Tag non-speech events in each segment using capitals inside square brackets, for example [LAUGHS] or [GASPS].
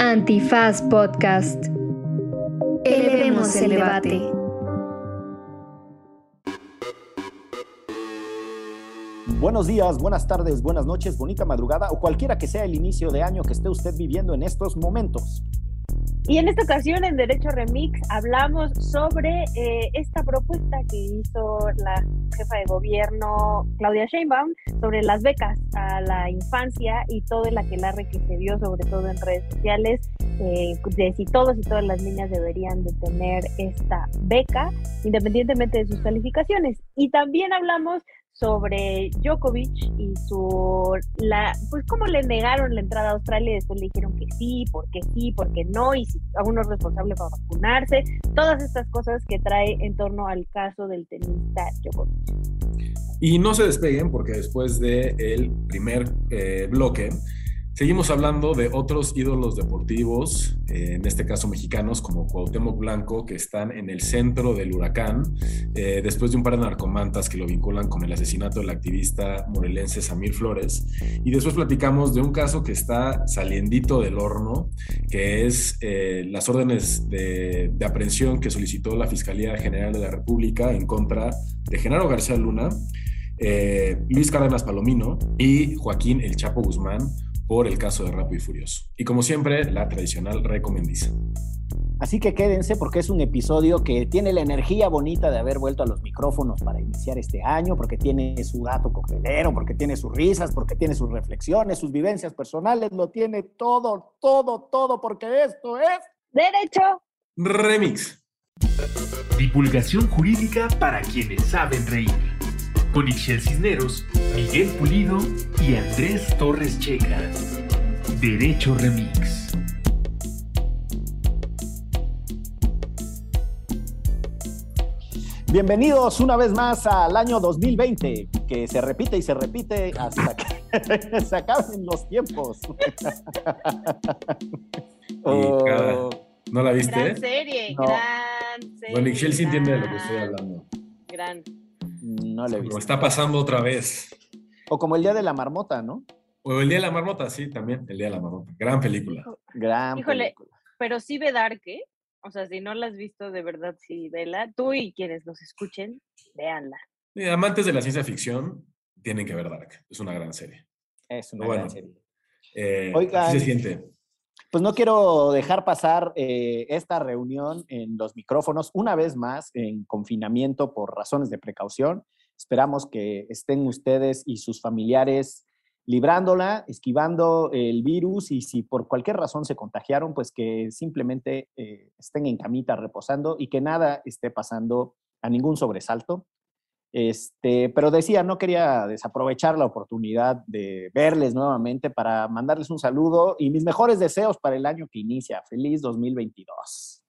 Antifaz Podcast. Elevemos el debate. Buenos días, buenas tardes, buenas noches, bonita madrugada o cualquiera que sea el inicio de año que esté usted viviendo en estos momentos. Y en esta ocasión en Derecho Remix hablamos sobre eh, esta propuesta que hizo la jefa de gobierno Claudia Sheinbaum sobre las becas a la infancia y todo el que se dio sobre todo en redes sociales eh, de si todos y todas las niñas deberían de tener esta beca independientemente de sus calificaciones. Y también hablamos sobre Djokovic y su la pues cómo le negaron la entrada a Australia y después le dijeron que sí, porque sí, porque no, y si aún no es responsable para vacunarse, todas estas cosas que trae en torno al caso del tenista Djokovic. Y no se despeguen porque después del el primer eh, bloque Seguimos hablando de otros ídolos deportivos, eh, en este caso mexicanos, como Cuauhtémoc Blanco, que están en el centro del huracán, eh, después de un par de narcomantas que lo vinculan con el asesinato del activista morelense Samir Flores. Y después platicamos de un caso que está saliendito del horno, que es eh, las órdenes de, de aprehensión que solicitó la Fiscalía General de la República en contra de Genaro García Luna, Luis Cárdenas Palomino y Joaquín El Chapo Guzmán por el caso de Rápido y Furioso. Y como siempre, la tradicional recomendiza. Así que quédense porque es un episodio que tiene la energía bonita de haber vuelto a los micrófonos para iniciar este año, porque tiene su dato coctelero, porque tiene sus risas, porque tiene sus reflexiones, sus vivencias personales, lo tiene todo, todo, todo, porque esto es... Derecho. Remix. Divulgación jurídica para quienes saben reír con Ixel Cisneros, Miguel Pulido y Andrés Torres Checa. Derecho Remix. Bienvenidos una vez más al año 2020, que se repite y se repite hasta que [LAUGHS] se acaben los tiempos. [LAUGHS] Oh. ¿No la viste? Gran serie, gran serie. Bueno, Ixel sí entiende de lo que estoy hablando. Gran. No le he visto. Lo está pasando otra vez. O como el Día de la Marmota, ¿no? O el Día de la Marmota, sí, también. El Día de la Marmota. Gran película. Gran Híjole, película. pero sí ve Dark, ¿eh? O sea, si no la has visto, de verdad, sí, vela. Tú y quienes nos escuchen, véanla. Y amantes de la ciencia ficción tienen que ver Dark. Es una gran serie. Es una Bueno. gran serie. Eh, Oigan. se siente. Pues no quiero dejar pasar eh, esta reunión en los micrófonos una vez más en confinamiento por razones de precaución. Esperamos que estén ustedes y sus familiares librándola, esquivando el virus y si por cualquier razón se contagiaron, pues que simplemente eh, estén en camita reposando y que nada esté pasando a ningún sobresalto. Este, pero decía, no quería desaprovechar la oportunidad de verles nuevamente para mandarles un saludo y mis mejores deseos para el año que inicia. Feliz 2022.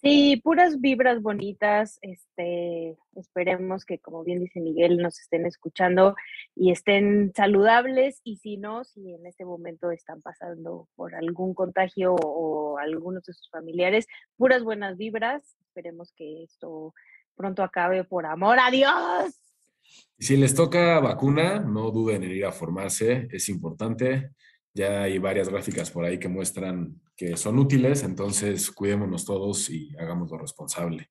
Sí, puras vibras bonitas. Este, esperemos que, como bien dice Miguel, nos estén escuchando y estén saludables. Y si no, si en este momento están pasando por algún contagio o, o algunos de sus familiares, puras buenas vibras. Esperemos que esto pronto acabe por amor a Dios. Si les toca vacuna, no duden en ir a formarse, es importante. Ya hay varias gráficas por ahí que muestran que son útiles, entonces cuidémonos todos y hagámoslo responsable.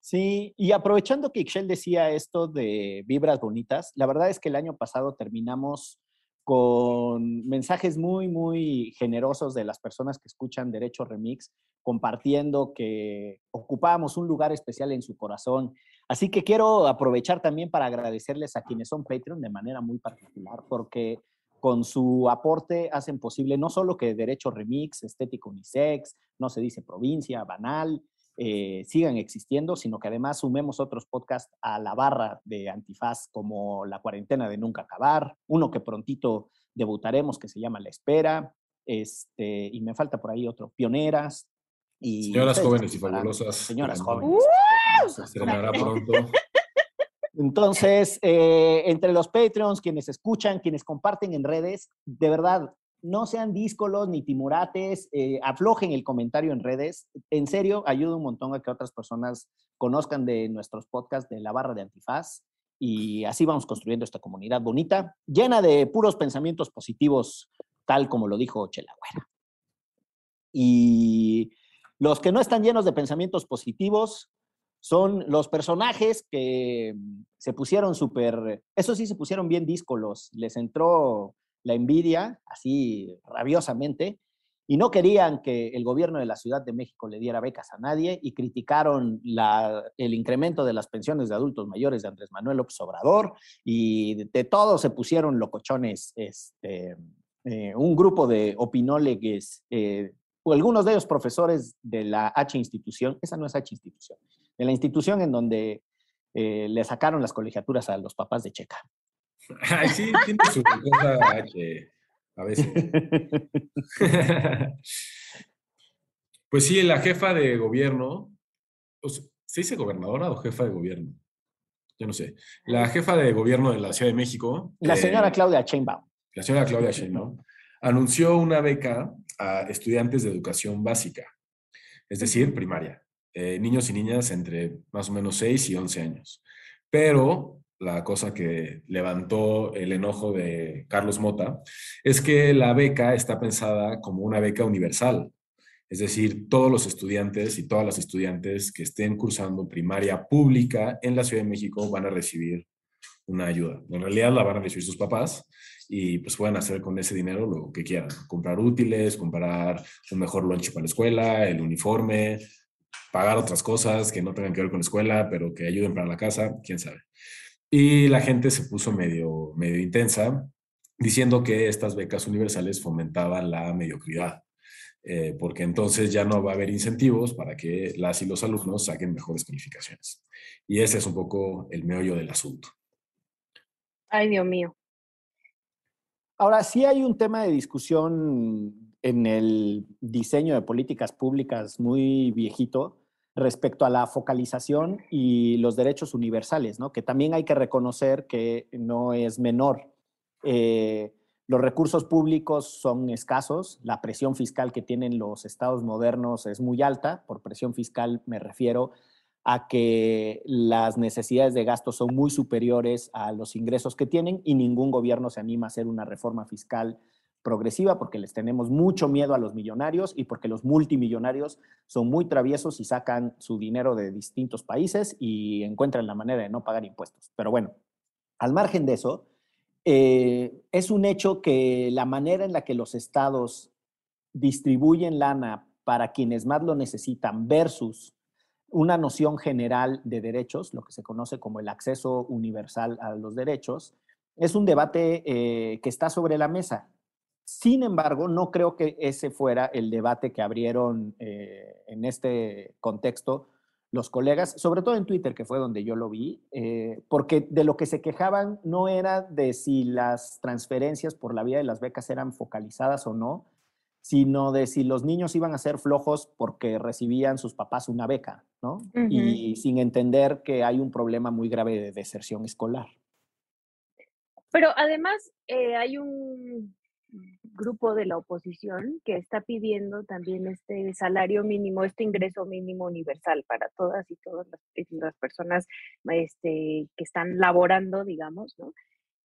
Sí, y aprovechando que Ixchel decía esto de vibras bonitas, la verdad es que el año pasado terminamos con mensajes muy, muy generosos de las personas que escuchan Derecho Remix, compartiendo que ocupábamos un lugar especial en su corazón. Así que quiero aprovechar también para agradecerles a quienes son Patreon de manera muy particular, porque con su aporte hacen posible no solo que Derecho Remix, Estética Unisex, No se dice provincia, Banal, eh, sigan existiendo, sino que además sumemos otros podcasts a la barra de Antifaz como La cuarentena de nunca acabar, uno que prontito debutaremos que se llama La espera, este, y me falta por ahí otro, Pioneras. Y Señoras jóvenes y fabulosas. Señoras jóvenes. Se estrenará pronto. [LAUGHS] Entonces, eh, entre los Patreons, quienes escuchan, quienes comparten en redes, de verdad, no sean díscolos ni timurates, eh, aflojen el comentario en redes. En serio, ayuda un montón a que otras personas conozcan de nuestros podcasts de la barra de Antifaz. Y así vamos construyendo esta comunidad bonita, llena de puros pensamientos positivos tal como lo dijo Chelagüera. Y los que no están llenos de pensamientos positivos son los personajes que se pusieron súper, eso sí se pusieron bien díscolos, les entró la envidia así rabiosamente y no querían que el gobierno de la Ciudad de México le diera becas a nadie y criticaron el incremento de las pensiones de adultos mayores de Andrés Manuel López Obrador y de, todo se pusieron locochones, este, eh, un grupo de opinólegues, eh, o algunos de ellos profesores de la H institución, esa no es H institución, de la institución en donde eh, le sacaron las colegiaturas a los papás de Checa. [LAUGHS] Ay, sí, tiene su cosa H a veces. [LAUGHS] pues sí, la jefa de gobierno, ¿se dice gobernadora o jefa de gobierno? Yo no sé. La jefa de gobierno de la Ciudad de México. La señora Claudia Sheinbaum. La señora Claudia Sheinbaum anunció una beca a estudiantes de educación básica, es decir, primaria, eh, niños y niñas entre más o menos 6 y 11 años. Pero la cosa que levantó el enojo de Carlos Mota es que la beca está pensada como una beca universal. Es decir, todos los estudiantes y todas las estudiantes que estén cursando primaria pública en la Ciudad de México van a recibir una ayuda. En realidad la van a recibir sus papás y pues pueden hacer con ese dinero lo que quieran. Comprar útiles, comprar un mejor lunch para la escuela, el uniforme, pagar otras cosas que no tengan que ver con la escuela, pero que ayuden para la casa, quién sabe. Y la gente se puso medio, medio intensa diciendo que estas becas universales fomentaban la mediocridad, eh, porque entonces ya no va a haber incentivos para que las y los alumnos saquen mejores calificaciones. Y ese es un poco el meollo del asunto. Ay, Dios mío. Ahora, sí hay un tema de discusión en el diseño de políticas públicas muy viejito, respecto a la focalización y los derechos universales, ¿no? que también hay que reconocer que no es menor. Eh, los recursos públicos son escasos, la presión fiscal que tienen los estados modernos es muy alta, por presión fiscal me refiero a que las necesidades de gasto son muy superiores a los ingresos que tienen y ningún gobierno se anima a hacer una reforma fiscal progresiva porque les tenemos mucho miedo a los millonarios y porque los multimillonarios son muy traviesos y sacan su dinero de distintos países y encuentran la manera de no pagar impuestos. Pero bueno, al margen de eso, eh, es un hecho que la manera en la que los estados distribuyen lana para quienes más lo necesitan versus una noción general de derechos, lo que se conoce como el acceso universal a los derechos, es un debate eh, que está sobre la mesa. Sin embargo, no creo que ese fuera el debate que abrieron eh, en este contexto los colegas, sobre todo en Twitter, que fue donde yo lo vi, eh, porque de lo que se quejaban no era de si las transferencias por la vía de las becas eran focalizadas o no, sino de si los niños iban a ser flojos porque recibían sus papás una beca, ¿no? Y sin entender que hay un problema muy grave de deserción escolar. Pero además eh, hay un grupo de la oposición que está pidiendo también este salario mínimo, este ingreso mínimo universal para todas y todas las, las personas este, que están laborando, digamos, ¿no?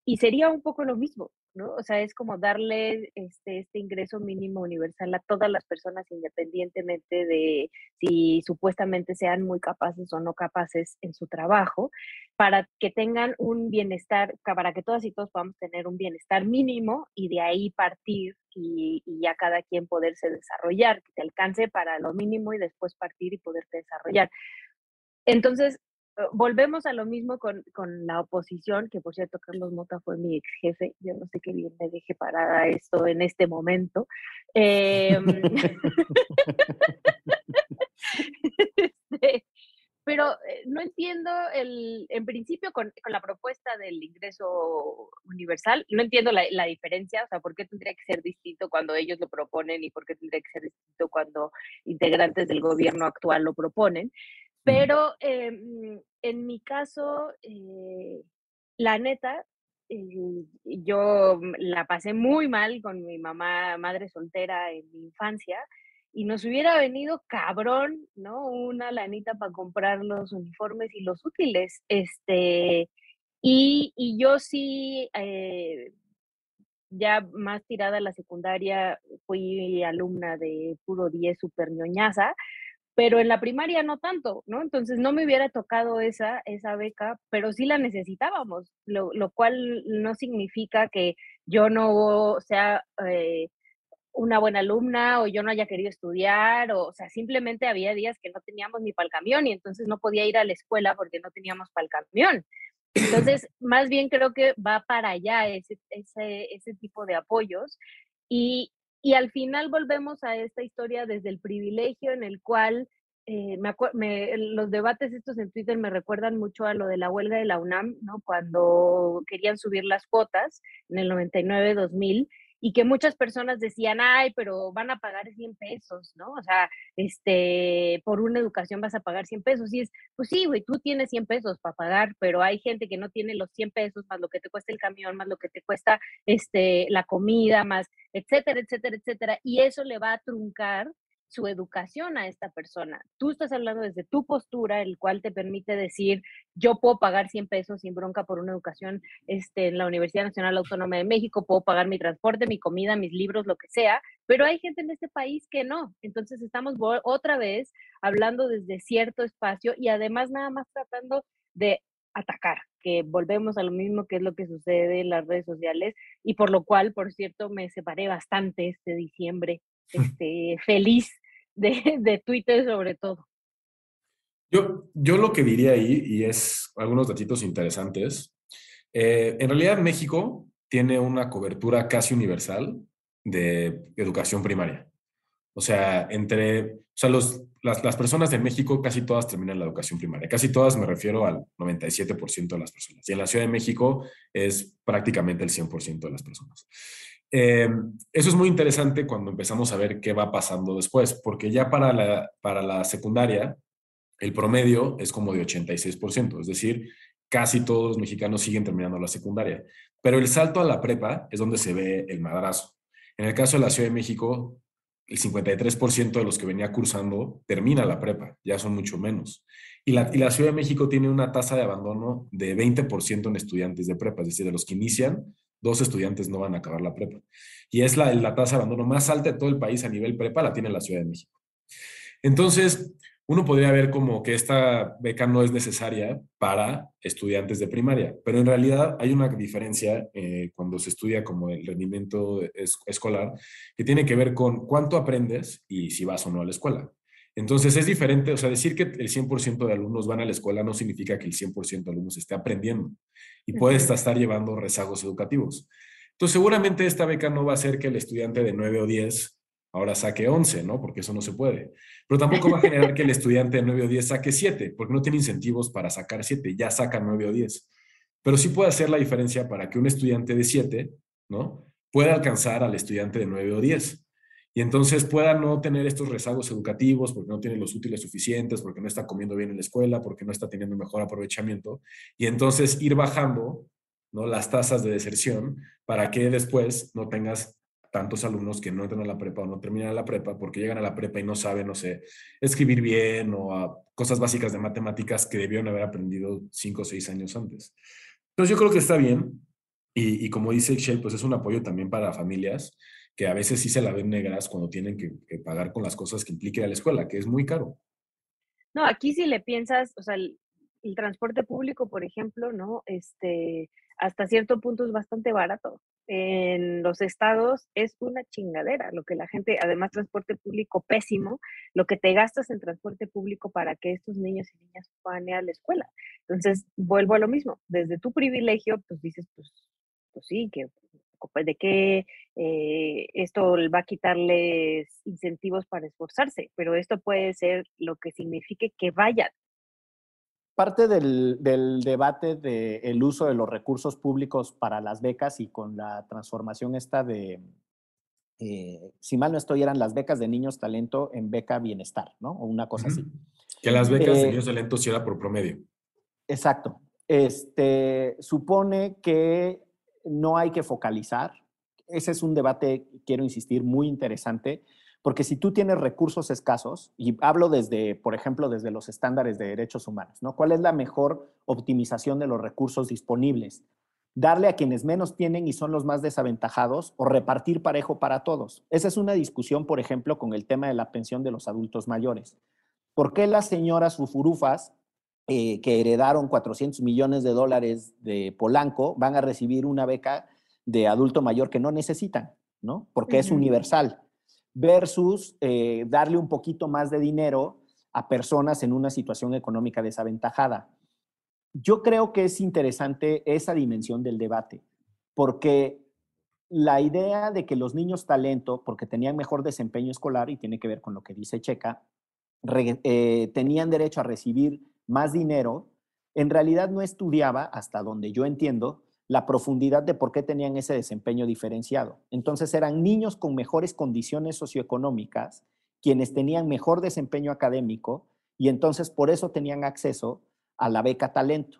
Y sería un poco lo mismo, ¿no? O sea, es como darle este, este ingreso mínimo universal a todas las personas independientemente de si supuestamente sean muy capaces o no capaces en su trabajo, para que tengan un bienestar, para que todas y todos podamos tener un bienestar mínimo y de ahí partir y, y ya cada quien poderse desarrollar, que te alcance para lo mínimo y después partir y poderte desarrollar. Entonces, volvemos a lo mismo con, la oposición, que por cierto Carlos Mota fue mi ex jefe, yo no sé qué bien me deje parada esto en este momento. Em, [LAUGHS] este, pero eh, no entiendo el, en principio con, la propuesta del ingreso universal, no entiendo la, la, diferencia, o sea, por qué tendría que ser distinto cuando ellos lo proponen y por qué tendría que ser distinto cuando integrantes del gobierno actual lo proponen. Pero em, en mi caso, eh, la neta, eh, yo la pasé muy mal con mi mamá, madre soltera en mi infancia, y nos hubiera venido cabrón, ¿no? Una lanita para comprar los uniformes y los útiles. Este, y, y yo sí, eh, ya más tirada a la secundaria fui alumna de puro 10 super ñoñaza, pero en la primaria no tanto, ¿no? Entonces no me hubiera tocado esa, esa beca, pero sí la necesitábamos, lo, cual no significa que yo no sea eh, una buena alumna o yo no haya querido estudiar, o, o sea, simplemente había días que no teníamos ni para el camión y entonces no podía ir a la escuela porque no teníamos para el camión. Entonces, más bien creo que va para allá ese, ese, ese tipo de apoyos y, y al final volvemos a esta historia desde el privilegio en el cual eh, me, los debates estos en Twitter me recuerdan mucho a lo de la huelga de la UNAM, ¿no? Cuando querían subir las cuotas en el 99-2000 y que muchas personas decían, ay, pero van a pagar 100 pesos, ¿no? O sea, este, por una educación vas a pagar 100 pesos. Y es, pues sí, güey, tú tienes 100 pesos para pagar, pero hay gente que no tiene los 100 pesos, más lo que te cuesta el camión, más lo que te cuesta este, la comida, más, etcétera, etcétera, etcétera. Y eso le va a truncar su educación a esta persona. Tú estás hablando desde tu postura, el cual te permite decir, yo puedo pagar 100 pesos sin bronca por una educación este, en la Universidad Nacional Autónoma de México, puedo pagar mi transporte, mi comida, mis libros, lo que sea, pero hay gente en este país que no. Entonces estamos otra vez hablando desde cierto espacio y además nada más tratando de atacar, que volvemos a lo mismo que es lo que sucede en las redes sociales y por lo cual, por cierto, me separé bastante este diciembre, [LAUGHS] este, feliz de, Twitter sobre todo. Yo, yo lo que diría ahí, y es algunos datitos interesantes, eh, en realidad México tiene una cobertura casi universal de educación primaria. O sea, entre, o sea, los, las, las, personas de México casi todas terminan la educación primaria. Casi todas me refiero al 97% de las personas. Y en la Ciudad de México es prácticamente el 100% de las personas. Eh, eso es muy interesante cuando empezamos a ver qué va pasando después, porque ya para la, para la secundaria el promedio es como de 86%, es decir, casi todos los mexicanos siguen terminando la secundaria. Pero el salto a la prepa es donde se ve el madrazo. En el caso de la Ciudad de México, el 53% de los que venía cursando termina la prepa, ya son mucho menos. Y la, y la Ciudad de México tiene una tasa de abandono de 20% en estudiantes de prepa, es decir, de los que inician, dos estudiantes no van a acabar la prepa. Y es la, tasa de abandono más alta de todo el país a nivel prepa, la tiene la Ciudad de México. Entonces, uno podría ver como que esta beca no es necesaria para estudiantes de primaria, pero en realidad hay una diferencia eh, cuando se estudia como el rendimiento escolar que tiene que ver con cuánto aprendes y si vas o no a la escuela. Entonces es diferente, o sea, decir que el 100% de alumnos van a la escuela no significa que el 100% de alumnos esté aprendiendo y puede estar llevando rezagos educativos. Entonces seguramente esta beca no va a hacer que el estudiante de 9 o 10 ahora saque 11, ¿no? Porque eso no se puede. Pero tampoco va a generar que el [LAUGHS] estudiante de 9 o 10 saque 7, porque no tiene incentivos para sacar 7, ya saca 9 o 10. Pero sí puede hacer la diferencia para que un estudiante de 7, ¿no? Pueda alcanzar al estudiante de 9 o 10 y entonces pueda no tener estos rezagos educativos porque no tiene los útiles suficientes, porque no está comiendo bien en la escuela, porque no está teniendo mejor aprovechamiento, y entonces ir bajando ¿no? las tasas de deserción para que después no tengas tantos alumnos que no entran a la prepa o no terminan la prepa porque llegan a la prepa y no saben, no sé, escribir bien o cosas básicas de matemáticas que debieron haber aprendido cinco o seis años antes. Entonces yo creo que está bien y, como dice Excel, pues es un apoyo también para familias que a veces sí se la ven negras cuando tienen que, pagar con las cosas que implique a la escuela, que es muy caro. No, aquí si le piensas, o sea, el, transporte público, por ejemplo, ¿no? Este, hasta cierto punto es bastante barato. En los estados es una chingadera, lo que la gente, además transporte público pésimo, lo que te gastas en transporte público para que estos niños y niñas puedan ir a la escuela. Entonces, vuelvo a lo mismo, desde tu privilegio, pues dices, pues, pues sí, que pues, de que eh, esto va a quitarles incentivos para esforzarse, pero esto puede ser lo que signifique que vayan. Parte del, debate del uso de los recursos públicos para las becas y con la transformación esta de, eh, si mal no estoy, eran las becas de niños talento en beca bienestar, ¿no? O una cosa así. Que las becas de eh, niños talento sí era por promedio. Exacto. Este, supone que no hay que focalizar. Ese es un debate, quiero insistir, muy interesante, porque si tú tienes recursos escasos, y hablo desde, por ejemplo, desde los estándares de derechos humanos, ¿no? ¿Cuál es la mejor optimización de los recursos disponibles? darle a quienes menos tienen y son los más desaventajados o repartir parejo para todos. Esa es una discusión, por ejemplo, con el tema de la pensión de los adultos mayores. ¿Por qué las señoras fufurufas eh, que heredaron 400 millones de dólares de Polanco van a recibir una beca de adulto mayor que no necesitan, ¿no? Porque es universal, versus eh, darle un poquito más de dinero a personas en una situación económica desaventajada. Yo creo que es interesante esa dimensión del debate, porque la idea de que los niños talento, porque tenían mejor desempeño escolar, y tiene que ver con lo que dice Checa, eh, tenían derecho a recibir más dinero, en realidad no estudiaba, hasta donde yo entiendo, la profundidad de por qué tenían ese desempeño diferenciado. Entonces eran niños con mejores condiciones socioeconómicas, quienes tenían mejor desempeño académico, y entonces por eso tenían acceso a la beca talento.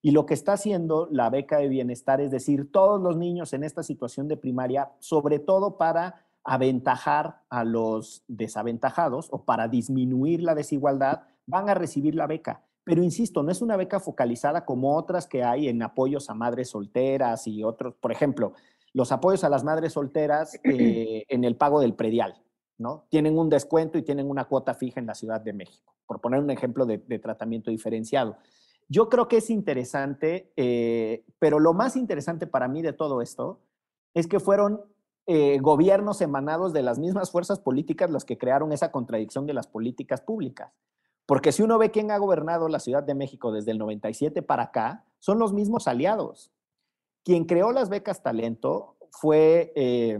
Y lo que está haciendo la beca de bienestar es decir, todos los niños en esta situación de primaria, sobre todo para aventajar a los desaventajados o para disminuir la desigualdad, van a recibir la beca. Pero insisto, no es una beca focalizada como otras que hay en apoyos a madres solteras y otros, por ejemplo, los apoyos a las madres solteras [CLEARS THROAT] eh, en el pago del predial, ¿no? Tienen un descuento y tienen una cuota fija en la Ciudad de México por poner un ejemplo de, tratamiento diferenciado. Yo creo que es interesante, eh, pero lo más interesante para mí de todo esto es que fueron eh, gobiernos emanados de las mismas fuerzas políticas los que crearon esa contradicción de las políticas públicas. Porque si uno ve quién ha gobernado la Ciudad de México desde el 97 para acá, son los mismos aliados. Quien creó las becas talento fue eh,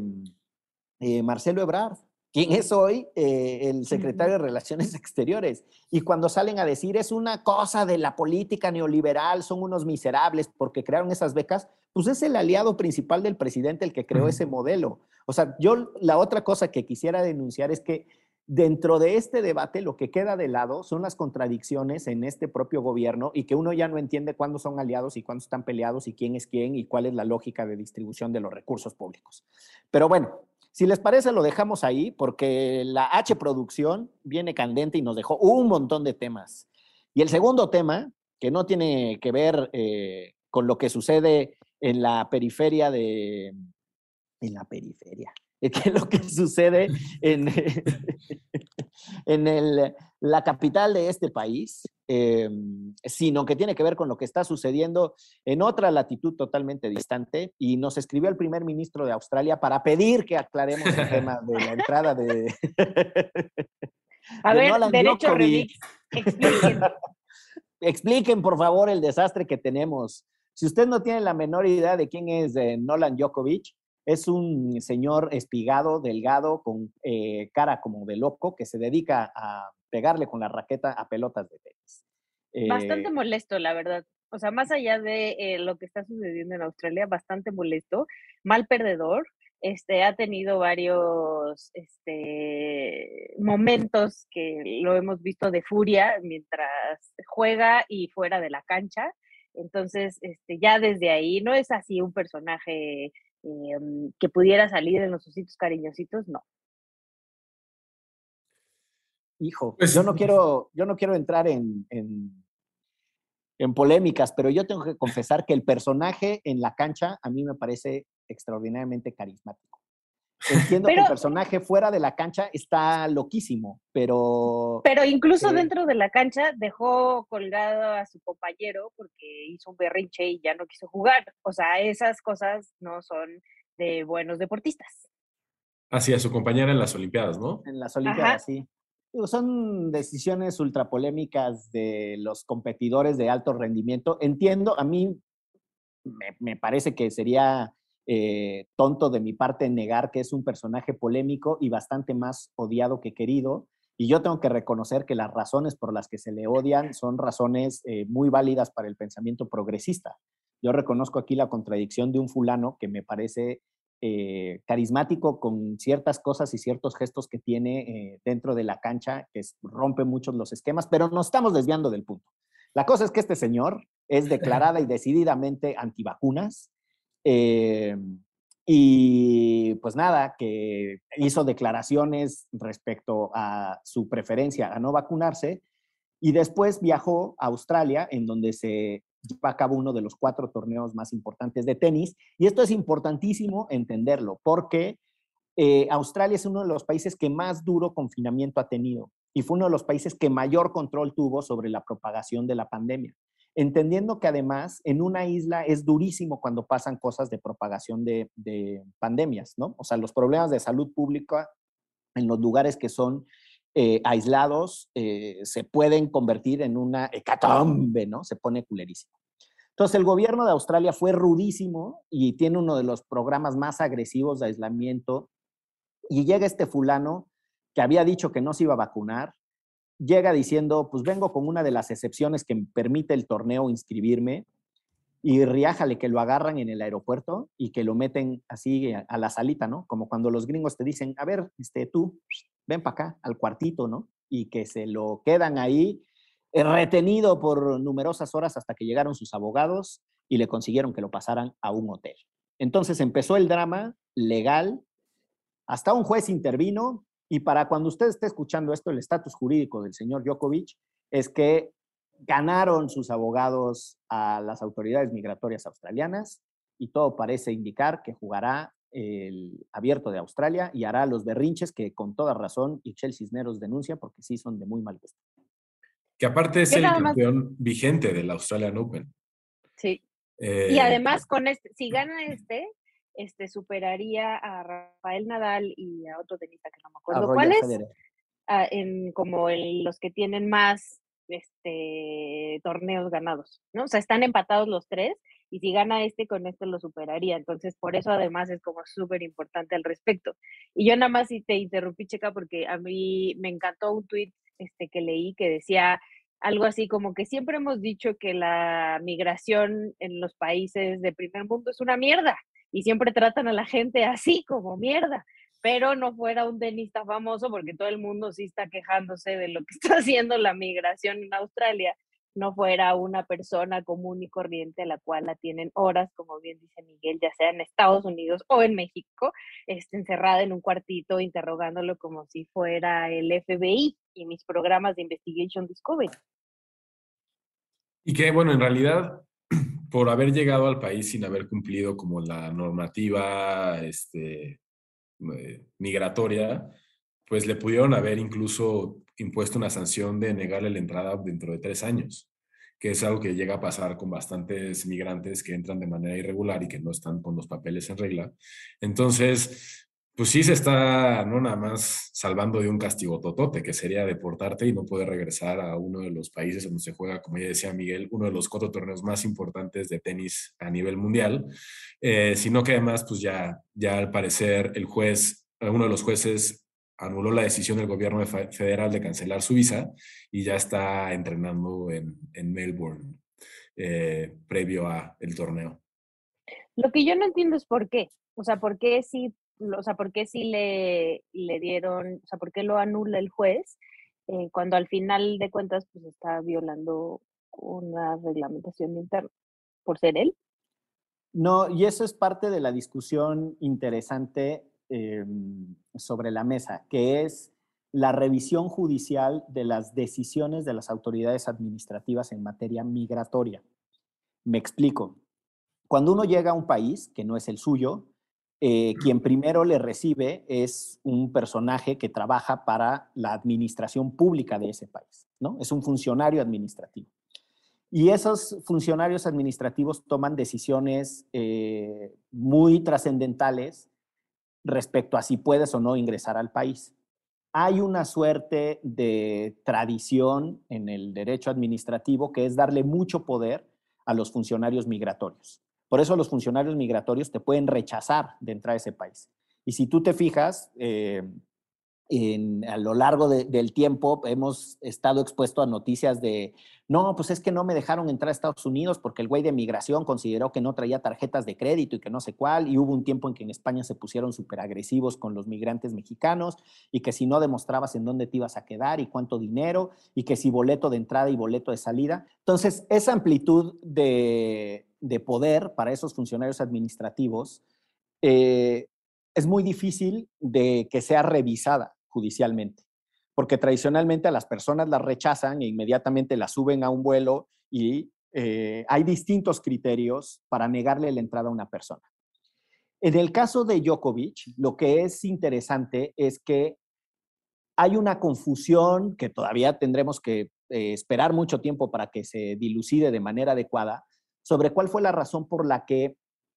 Marcelo Ebrard. ¿Quién es hoy eh, el secretario de Relaciones Exteriores. Y cuando salen a decir es una cosa de la política neoliberal, son unos miserables porque crearon esas becas, pues es el aliado principal del presidente el que creó ese modelo. O sea, yo la otra cosa que quisiera denunciar es que dentro de este debate lo que queda de lado son las contradicciones en este propio gobierno y que uno ya no entiende cuándo son aliados y cuándo están peleados y quién es quién y cuál es la lógica de distribución de los recursos públicos. Pero bueno, si les parece, lo dejamos ahí porque la H producción viene candente y nos dejó un montón de temas. Y el segundo tema, que no tiene que ver eh, con lo que sucede en la periferia de... En la periferia. [LAUGHS] Que lo que sucede en, [LAUGHS] en el, la capital de este país, em, sino que tiene que ver con lo que está sucediendo en otra latitud totalmente distante. Y nos escribió el primer ministro de Australia para pedir que aclaremos el tema de la entrada de... [LAUGHS] A ver, derecho remix, expliquen. expliquen, por favor, el desastre que tenemos. Si usted no tiene la menor idea de quién es eh, Nolan Djokovic, es un señor espigado, delgado, con eh, cara como de loco, que se dedica a pegarle con la raqueta a pelotas de tenis. bastante eh, molesto, la verdad. O sea, más allá de eh, lo que está sucediendo en Australia, bastante molesto, mal perdedor. Este, ha tenido varios este, momentos que lo hemos visto de furia mientras juega y fuera de la cancha. Entonces, este, ya desde ahí no es así un personaje Em, que pudiera salir en los ositos cariñositos, no. Hijo, pues yo no [LAUGHS] quiero, yo no quiero entrar en, en, polémicas, pero yo tengo que confesar que el personaje en la cancha a mí me parece extraordinariamente carismático. Entiendo que el personaje fuera de la cancha está loquísimo, pero... Pero incluso dentro de la cancha dejó colgado a su compañero porque hizo un berrinche y ya no quiso jugar. O sea, esas cosas no son de buenos deportistas. Así, a su compañera en las Olimpiadas, ¿no? En las Olimpiadas, sí. Son decisiones ultrapolémicas de los competidores de alto rendimiento. Entiendo, a mí me, me parece que sería eh, tonto de mi parte negar que es un personaje polémico y bastante más odiado que querido. Y yo tengo que reconocer que las razones por las que se le odian son razones eh, muy válidas para el pensamiento progresista. Yo reconozco aquí la contradicción de un fulano que me parece eh, carismático con ciertas cosas y ciertos gestos que tiene dentro de la cancha, que rompe muchos los esquemas, pero nos estamos desviando del punto. La cosa es que este señor es declarada y decididamente antivacunas, eh, y pues nada, que hizo declaraciones respecto a su preferencia a no vacunarse y después viajó a Australia, en donde se lleva a cabo uno de los cuatro torneos más importantes de tenis. Y esto es importantísimo entenderlo, porque eh, Australia es uno de los países que más duro confinamiento ha tenido y fue uno de los países que mayor control tuvo sobre la propagación de la pandemia. Entendiendo que además en una isla es durísimo cuando pasan cosas de propagación de, pandemias, ¿no? O sea, los problemas de salud pública en los lugares que son eh, aislados eh, se pueden convertir en una hecatombe, ¿no? Se pone culerísimo. Entonces, el gobierno de Australia fue rudísimo y tiene uno de los programas más agresivos de aislamiento y llega este fulano que había dicho que no se iba a vacunar, llega diciendo, pues vengo con una de las excepciones que permite el torneo inscribirme y riájale que lo agarran en el aeropuerto y que lo meten así a, la salita, ¿no? Como cuando los gringos te dicen, a ver, este, tú, ven para acá, al cuartito, ¿no? Y que se lo quedan ahí eh, retenido por numerosas horas hasta que llegaron sus abogados y le consiguieron que lo pasaran a un hotel. Entonces empezó el drama legal hasta un juez intervino y para cuando usted esté escuchando esto, el estatus jurídico del señor Djokovic es que ganaron sus abogados a las autoridades migratorias australianas y todo parece indicar que jugará el abierto de Australia y hará los berrinches que con toda razón Ixchel Cisneros denuncia porque sí son de muy mal gusto. Que aparte es el campeón vigente del Australian Open. Sí. y eh, además con este, si gana este, este, superaría a Rafael Nadal y a otro tenista que no me acuerdo cuál es, ah, en como los que tienen más este, torneos ganados, ¿no? O sea, están empatados los tres y si gana este, con este lo superaría. Entonces, por eso además es como súper importante al respecto. Y yo nada más si te interrumpí, Checa, porque a mí me encantó un tweet este, que leí que decía algo así como que siempre hemos dicho que la migración en los países de primer mundo es una mierda y siempre tratan a la gente así como mierda, pero no fuera un tenista famoso porque todo el mundo sí está quejándose de lo que [LAUGHS] está haciendo la migración en Australia, no fuera una persona común y corriente a la cual la tienen horas, como bien dice Miguel, ya sea en Estados Unidos o en México, este, encerrada en un cuartito interrogándolo como si fuera el FBI y mis programas de Investigation Discovery. Y que, bueno, en realidad por haber llegado al país sin haber cumplido como la normativa este, eh, migratoria, pues le pudieron haber incluso impuesto una sanción de negarle la entrada dentro de tres años, que es algo que llega a pasar con bastantes migrantes que entran de manera irregular y que no están con los papeles en regla. Entonces, pues sí se está no nada más salvando de un castigo totote, que sería deportarte y no poder regresar a uno de los países donde se juega, como ya decía Miguel, uno de los cuatro torneos más importantes de tenis a nivel mundial, eh, sino que además, pues ya, ya al parecer el juez, uno de los jueces anuló la decisión del gobierno federal de cancelar su visa y ya está entrenando en, en Melbourne eh, previo a el torneo. Lo que yo no entiendo es por qué. O sea, ¿por qué si o sea, ¿por qué sí le, le dieron, o sea, por qué lo anula el juez eh, cuando al final de cuentas pues está violando una reglamentación interna por ser él? No, y eso es parte de la discusión interesante em, sobre la mesa, que es la revisión judicial de las decisiones de las autoridades administrativas en materia migratoria. Me explico. Cuando uno llega a un país que no es el suyo, eh, quien primero le recibe es un personaje que trabaja para la administración pública de ese país, ¿no? Es un funcionario administrativo. Y esos funcionarios administrativos toman decisiones eh, muy trascendentales respecto a si puedes o no ingresar al país. Hay una suerte de tradición en el derecho administrativo que es darle mucho poder a los funcionarios migratorios. Por eso los funcionarios migratorios te pueden rechazar de entrar a ese país. Y si tú te fijas, eh, a lo largo del tiempo hemos estado expuestos a noticias de, no, pues es que no me dejaron entrar a Estados Unidos porque el güey de migración consideró que no traía tarjetas de crédito y que no sé cuál, y hubo un tiempo en que en España se pusieron súper agresivos con los migrantes mexicanos y que si no demostrabas en dónde te ibas a quedar y cuánto dinero, y que si boleto de entrada y boleto de salida. Entonces, esa amplitud de, de poder para esos funcionarios administrativos eh, es muy difícil de que sea revisada judicialmente, porque tradicionalmente a las personas las rechazan e inmediatamente las suben a un vuelo y eh, hay distintos criterios para negarle la entrada a una persona. En el caso de Djokovic, lo que es interesante es que hay una confusión que todavía tendremos que eh, esperar mucho tiempo para que se dilucide de manera adecuada sobre cuál fue la razón por la que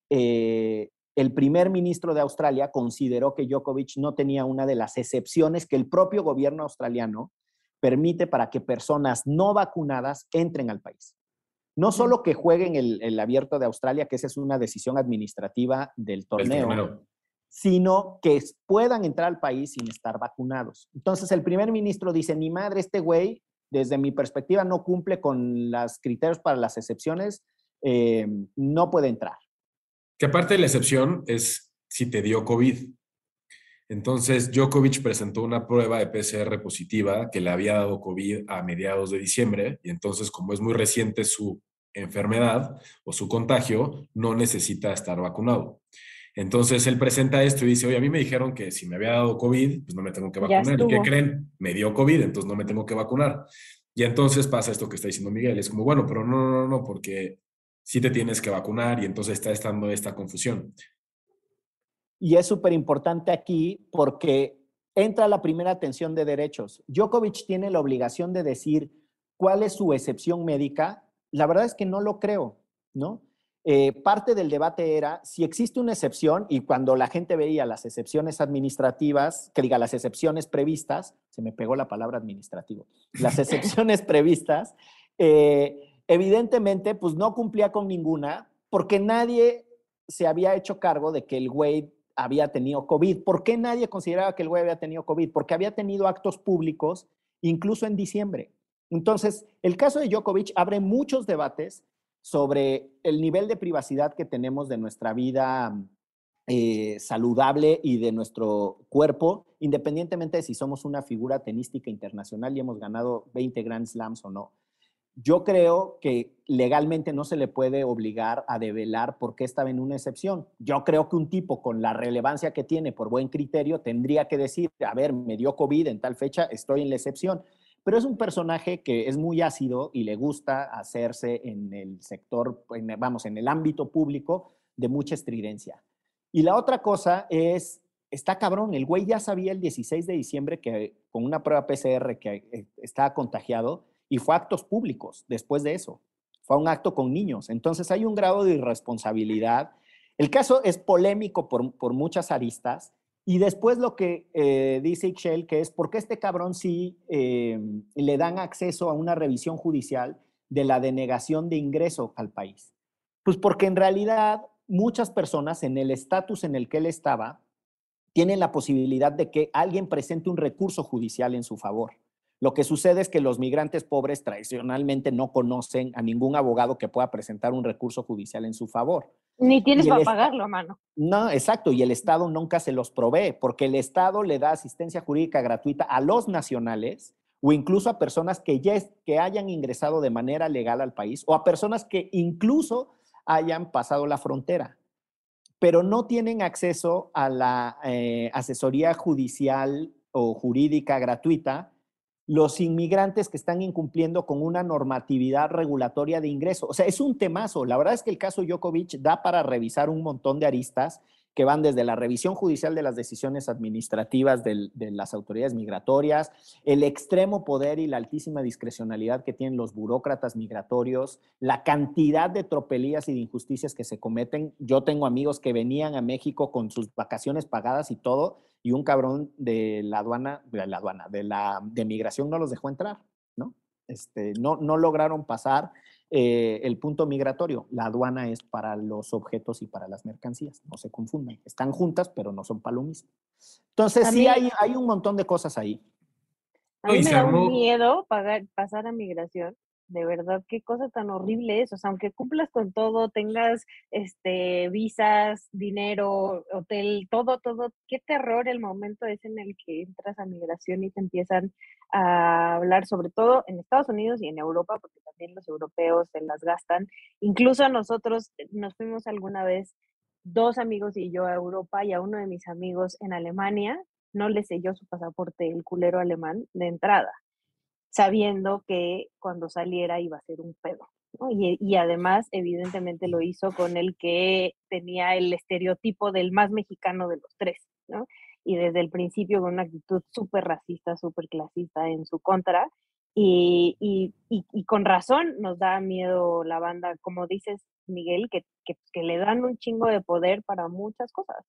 eh, el primer ministro de Australia consideró que Djokovic no tenía una de las excepciones que el propio gobierno australiano permite para que personas no vacunadas entren al país. No solo que jueguen el, el abierto de Australia, que esa es una decisión administrativa del torneo, sino que puedan entrar al país sin estar vacunados. Entonces el primer ministro dice, ni madre, este güey, desde mi perspectiva, no cumple con los criterios para las excepciones, eh, no puede entrar. Que aparte de la excepción es si te dio COVID. Entonces, Djokovic presentó una prueba de PCR positiva que le había dado COVID a mediados de diciembre y entonces, como es muy reciente su enfermedad o su contagio, no necesita estar vacunado. Entonces él presenta esto y dice, oye, a mí me dijeron que si me había dado COVID, pues no me tengo que vacunar. ¿Y qué creen? Me dio COVID, entonces no me tengo que vacunar. Y entonces pasa esto que está diciendo Miguel, es como, bueno, pero no, no, no, porque sí te tienes que vacunar y entonces está estando esta confusión. Y es súper importante aquí porque entra la primera atención de derechos. Djokovic tiene la obligación de decir cuál es su excepción médica. La verdad es que no lo creo, ¿no? Eh, parte del debate era si existe una excepción y cuando la gente veía las excepciones administrativas, que diga las excepciones previstas, se me pegó la palabra administrativo, las [LAUGHS] excepciones previstas, eh, evidentemente pues no cumplía con ninguna porque nadie se había hecho cargo de que el güey había tenido COVID. ¿Por qué nadie consideraba que el güey había tenido COVID? Porque había tenido actos públicos incluso en diciembre. Entonces, el caso de Djokovic abre muchos debates sobre el nivel de privacidad que tenemos de nuestra vida eh, saludable y de nuestro cuerpo, independientemente de si somos una figura tenística internacional y hemos ganado 20 Grand Slams o no. Yo creo que legalmente no se le puede obligar a develar por qué estaba en una excepción. Yo creo que un tipo con la relevancia que tiene por buen criterio tendría que decir, a ver, me dio COVID en tal fecha, estoy en la excepción pero es un personaje que es muy ácido y le gusta hacerse en el sector, vamos, en el ámbito público de mucha estridencia. Y la otra cosa es, está cabrón, el güey ya sabía el 16 de diciembre que con una prueba PCR que eh, estaba contagiado y fue actos públicos después de eso. Fue un acto con niños. Entonces hay un grado de irresponsabilidad. El caso es polémico por, por muchas aristas y después lo que eh, dice Ixchel, que es, ¿por qué este cabrón sí eh, le dan acceso a una revisión judicial de la denegación de ingreso al país? Pues porque en realidad muchas personas en el estatus en el que él estaba tienen la posibilidad de que alguien presente un recurso judicial en su favor. Lo que sucede es que los migrantes pobres tradicionalmente no conocen a ningún abogado que pueda presentar un recurso judicial en su favor. Ni tienes para pagarlo, mano. No, exacto, y el Estado nunca se los provee, porque el Estado le da asistencia jurídica gratuita a los nacionales o incluso a personas que ya que hayan ingresado de manera legal al país o a personas que incluso hayan pasado la frontera, pero no tienen acceso a la eh, asesoría judicial o jurídica gratuita los inmigrantes que están incumpliendo con una normatividad regulatoria de ingreso. O sea, es un temazo. La verdad es que el caso Djokovic da para revisar un montón de aristas que van desde la revisión judicial de las decisiones administrativas de las autoridades migratorias, el extremo poder y la altísima discrecionalidad que tienen los burócratas migratorios, la cantidad de tropelías y de injusticias que se cometen. Yo tengo amigos que venían a México con sus vacaciones pagadas y todo, y un cabrón de la aduana, de la aduana, de la de migración no los dejó entrar, ¿no? Este, no, no lograron pasar eh, el punto migratorio. La aduana es para los objetos y para las mercancías, no se confundan. Están juntas, pero no son para lo mismo. Entonces, sí hay, hay un montón de cosas ahí. A mí me da un miedo pagar, pasar a migración de verdad, qué cosa tan horrible es. O sea, aunque cumplas con todo, tengas este visas, dinero, hotel, todo, todo, qué terror el momento es en el que entras a migración y te empiezan a hablar, sobre todo en Estados Unidos y en Europa, porque también los europeos se las gastan. Incluso nosotros eh, nos fuimos alguna vez, dos amigos y yo a Europa y a uno de mis amigos en Alemania no le selló su pasaporte el culero alemán de entrada sabiendo que cuando saliera iba a ser un pedo. Y, y, además, evidentemente, lo hizo con el que tenía el estereotipo del más mexicano de los tres, ¿no? Y desde el principio con una actitud súper racista, súper clasista en su contra. Y, y, y, con razón nos da miedo la banda, como dices, Miguel, que, que, que le dan un chingo de poder para muchas cosas.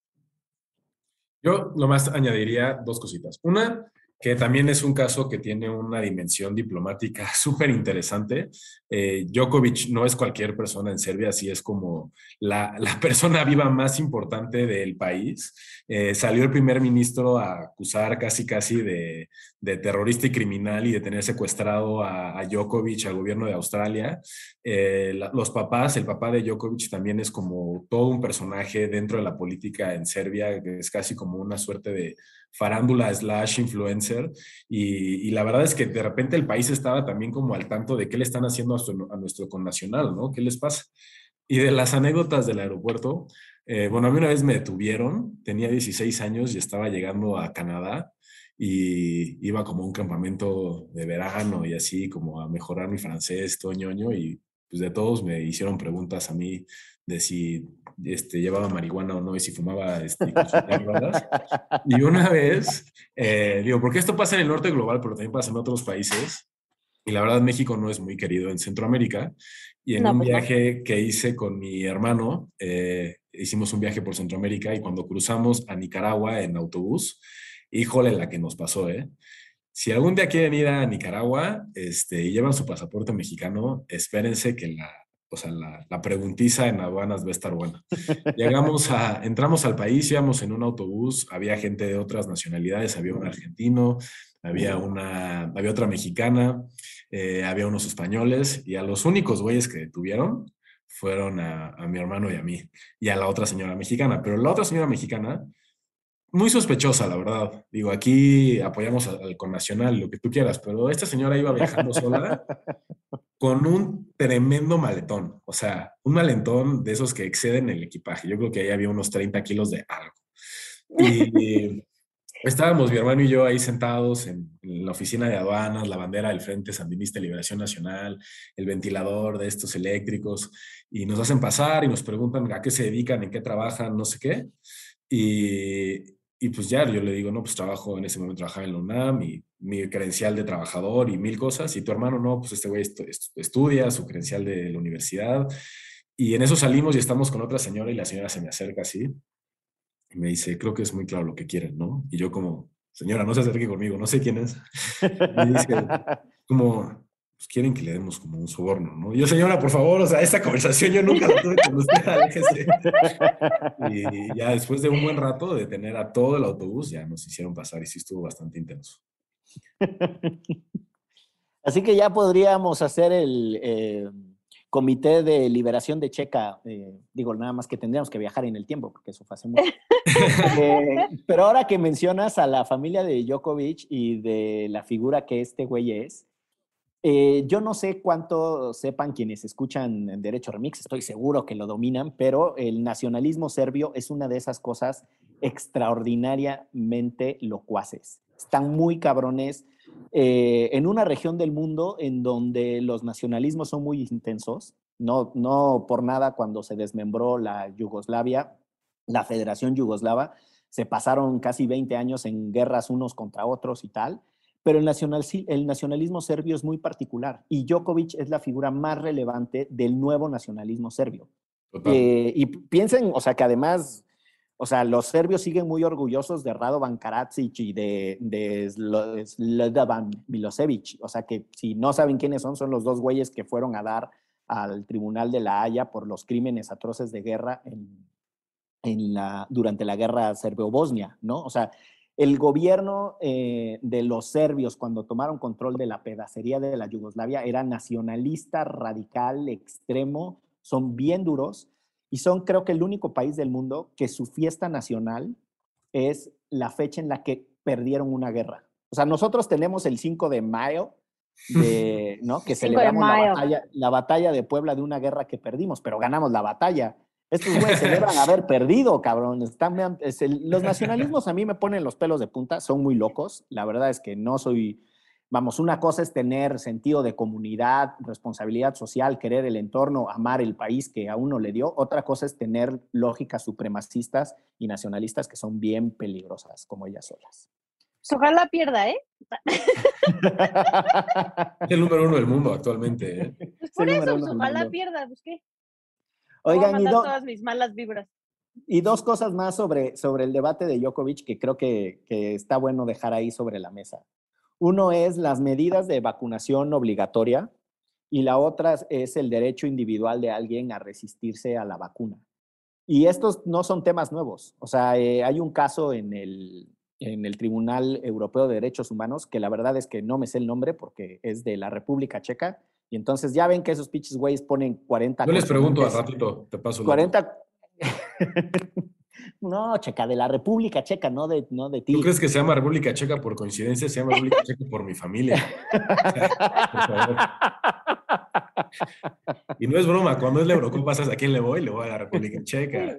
Yo nomás añadiría dos cositas. Una, que también es un caso que tiene una dimensión diplomática [LAUGHS] súper interesante. Eh, Djokovic no es cualquier persona en Serbia, así es como la, la [LAUGHS] persona viva más importante del país. Eh, salió el primer ministro a acusar casi casi de, de, terrorista y criminal y de tener secuestrado a, a Djokovic, al gobierno de Australia. Eh, los papás, el papá de Djokovic también es como todo un personaje dentro de la política en Serbia, que es casi como una suerte de farándula slash influencer y, la verdad es que de repente el país estaba también como al tanto de qué le están haciendo a, su, a nuestro connacional, ¿no? ¿Qué les pasa? Y de las anécdotas del aeropuerto, eh, bueno, a mí una vez me detuvieron, tenía 16 años y estaba llegando a Canadá y iba como a un campamento de verano y así como a mejorar mi francés, todo ñoño y pues de todos me hicieron preguntas a mí de si este, llevaba marihuana o no y si fumaba este, Y una vez, eh, digo, porque esto pasa en el norte global, pero también pasa en otros países. Y la verdad, México no es muy querido en Centroamérica. Y en no, un pues viaje no. que hice con mi hermano, eh, hicimos un viaje por Centroamérica y cuando cruzamos a Nicaragua en autobús, híjole la que nos pasó, ¿eh? Si algún día quieren ir a Nicaragua este, y llevan su pasaporte mexicano, espérense que la, o sea, la, la, preguntiza en aduanas va a estar buena. Llegamos a, entramos al país, íbamos en un autobús, había gente de otras nacionalidades, había un argentino, había una, había otra mexicana, eh, había unos españoles, y a los únicos güeyes que tuvieron fueron a, a, mi hermano y a mí, y a la otra señora mexicana. Pero la otra señora mexicana, muy sospechosa, la verdad. Digo, aquí apoyamos al, al connacional, lo que tú quieras, pero esta señora iba viajando sola [LAUGHS] con un tremendo maletón, o sea, un maletón de esos que exceden el equipaje. Yo creo que ahí había unos 30 kilos de algo. Y [LAUGHS] estábamos mi hermano y yo ahí sentados en, en, la oficina de aduanas, la bandera del Frente Sandinista de Liberación Nacional, el ventilador de estos eléctricos, y nos hacen pasar y nos preguntan a qué se dedican, en qué trabajan, no sé qué. Y, y pues ya yo le digo, no, pues trabajo, en ese momento trabajaba en la UNAM y mi credencial de trabajador y mil cosas. Y tu hermano, no, pues este güey estu estudia, su credencial de la universidad. Y en eso salimos y estamos con otra señora y la señora se me acerca así y me dice, creo que es muy claro lo que quieren, ¿no? Y yo como, señora, no se acerque conmigo, no sé quién es. [LAUGHS] Me dice, como, pues quieren que le demos como un soborno, ¿no? Yo, señora, por favor, o sea, esta conversación yo nunca la tuve con usted, [LAUGHS] aléjese. Y ya después de un buen rato de tener a todo el autobús, ya nos hicieron pasar y sí estuvo bastante intenso. [LAUGHS] Así que ya podríamos hacer el eh, comité de liberación de Checa. Eh, digo, nada más que tendríamos que viajar en el tiempo, porque eso fue hace mucho. [LAUGHS] eh, pero ahora que mencionas a la familia de Djokovic y de la figura que este güey es, eh, yo no sé cuánto sepan quienes escuchan Derecho Remix, estoy seguro que lo dominan, pero el nacionalismo serbio es una de esas cosas extraordinariamente locuaces. Están muy cabrones eh, en una región del mundo en donde los nacionalismos son muy intensos. No, no por nada cuando se desmembró la Yugoslavia, la Federación Yugoslava, se pasaron casi 20 años en guerras unos contra otros y tal pero el, nacional, el, nacionalismo serbio es muy particular y Djokovic es la figura más relevante del nuevo nacionalismo serbio. Eh, y piensen, o sea, que además, o sea, los serbios siguen muy orgullosos de Radovan Karadzic y de, de Slobodan Milosevic. O sea, que si no saben quiénes son, son los dos güeyes que fueron a dar al Tribunal de la Haya por los crímenes atroces de guerra en, en la, durante la guerra serbio-bosnia, ¿no? O sea, el gobierno eh, de los serbios cuando tomaron control de la pedacería de la Yugoslavia era nacionalista, radical, extremo, son bien duros y son creo que el único país del mundo que su fiesta nacional es la fecha en la que perdieron una guerra. O sea, nosotros tenemos el 5 de mayo, de, [LAUGHS] ¿no? que celebramos la batalla, la batalla de Puebla de una guerra que perdimos, pero ganamos la batalla. Estos güeyes celebran haber perdido, cabrón. Están, es el, los nacionalismos a mí me ponen los pelos de punta, son muy locos. La verdad es que no soy, Vamos, una cosa es tener sentido de comunidad, responsabilidad social, querer el entorno, amar el país que a uno le dio. Otra cosa es tener lógicas supremacistas y nacionalistas que son bien peligrosas, como ellas solas. Pues ojalá pierda, ¿eh? [LAUGHS] es el número uno del mundo actualmente. ¿eh? Pues por eso, pues ojalá pierda, pues qué. Oigan, y todas mis malas vibras. Y dos cosas más sobre, sobre el debate de Djokovic que creo que, que está bueno dejar ahí sobre la mesa. Uno es las medidas de vacunación obligatoria y la otra es el derecho individual de alguien a resistirse a la vacuna. Y estos no son temas nuevos. O sea, eh, hay un caso en el, en el Tribunal Europeo de Derechos Humanos que la verdad es que no me sé el nombre porque es de la República Checa. Y entonces ya ven que esos pinches güeyes ponen 40... Yo les pregunto al ratito, te paso. 40... [LAUGHS] No, Checa, de la República Checa, no de, no de ti. ¿Tú crees que se llama República Checa por coincidencia? Se llama República Checa por mi familia. [LAUGHS] y no es broma, cuando es la Eurocopa, ¿sabes a quién le voy? Le voy a la República Checa.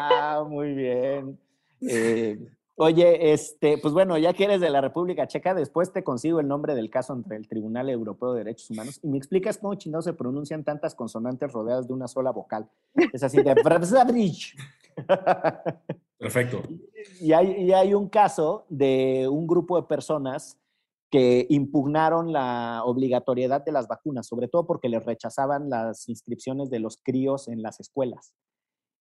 Ah, muy bien. Eh, oye, este, pues bueno, ya que eres de la República Checa, después te consigo el nombre del caso entre el Tribunal Europeo de Derechos Humanos y me explicas cómo chingados se pronuncian tantas consonantes rodeadas de una sola vocal. Es así de [LAUGHS] Perfecto. Y hay, hay un caso de un grupo de personas que impugnaron la obligatoriedad de las vacunas, sobre todo porque les rechazaban las inscripciones de los críos en las escuelas.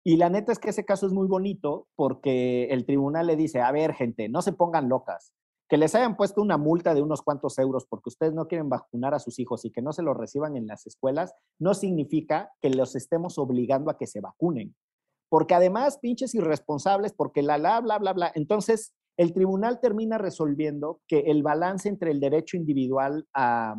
Y la neta es que ese caso es muy bonito porque el tribunal le dice, a ver, gente, no se pongan locas, que les hayan puesto una multa de unos cuantos euros porque ustedes no quieren vacunar a sus hijos y que no se los reciban en las escuelas, no significa que los estemos obligando a que se vacunen porque además pinches irresponsables, porque la, la, bla, bla, bla. Entonces, el tribunal termina resolviendo que el balance entre el derecho individual a,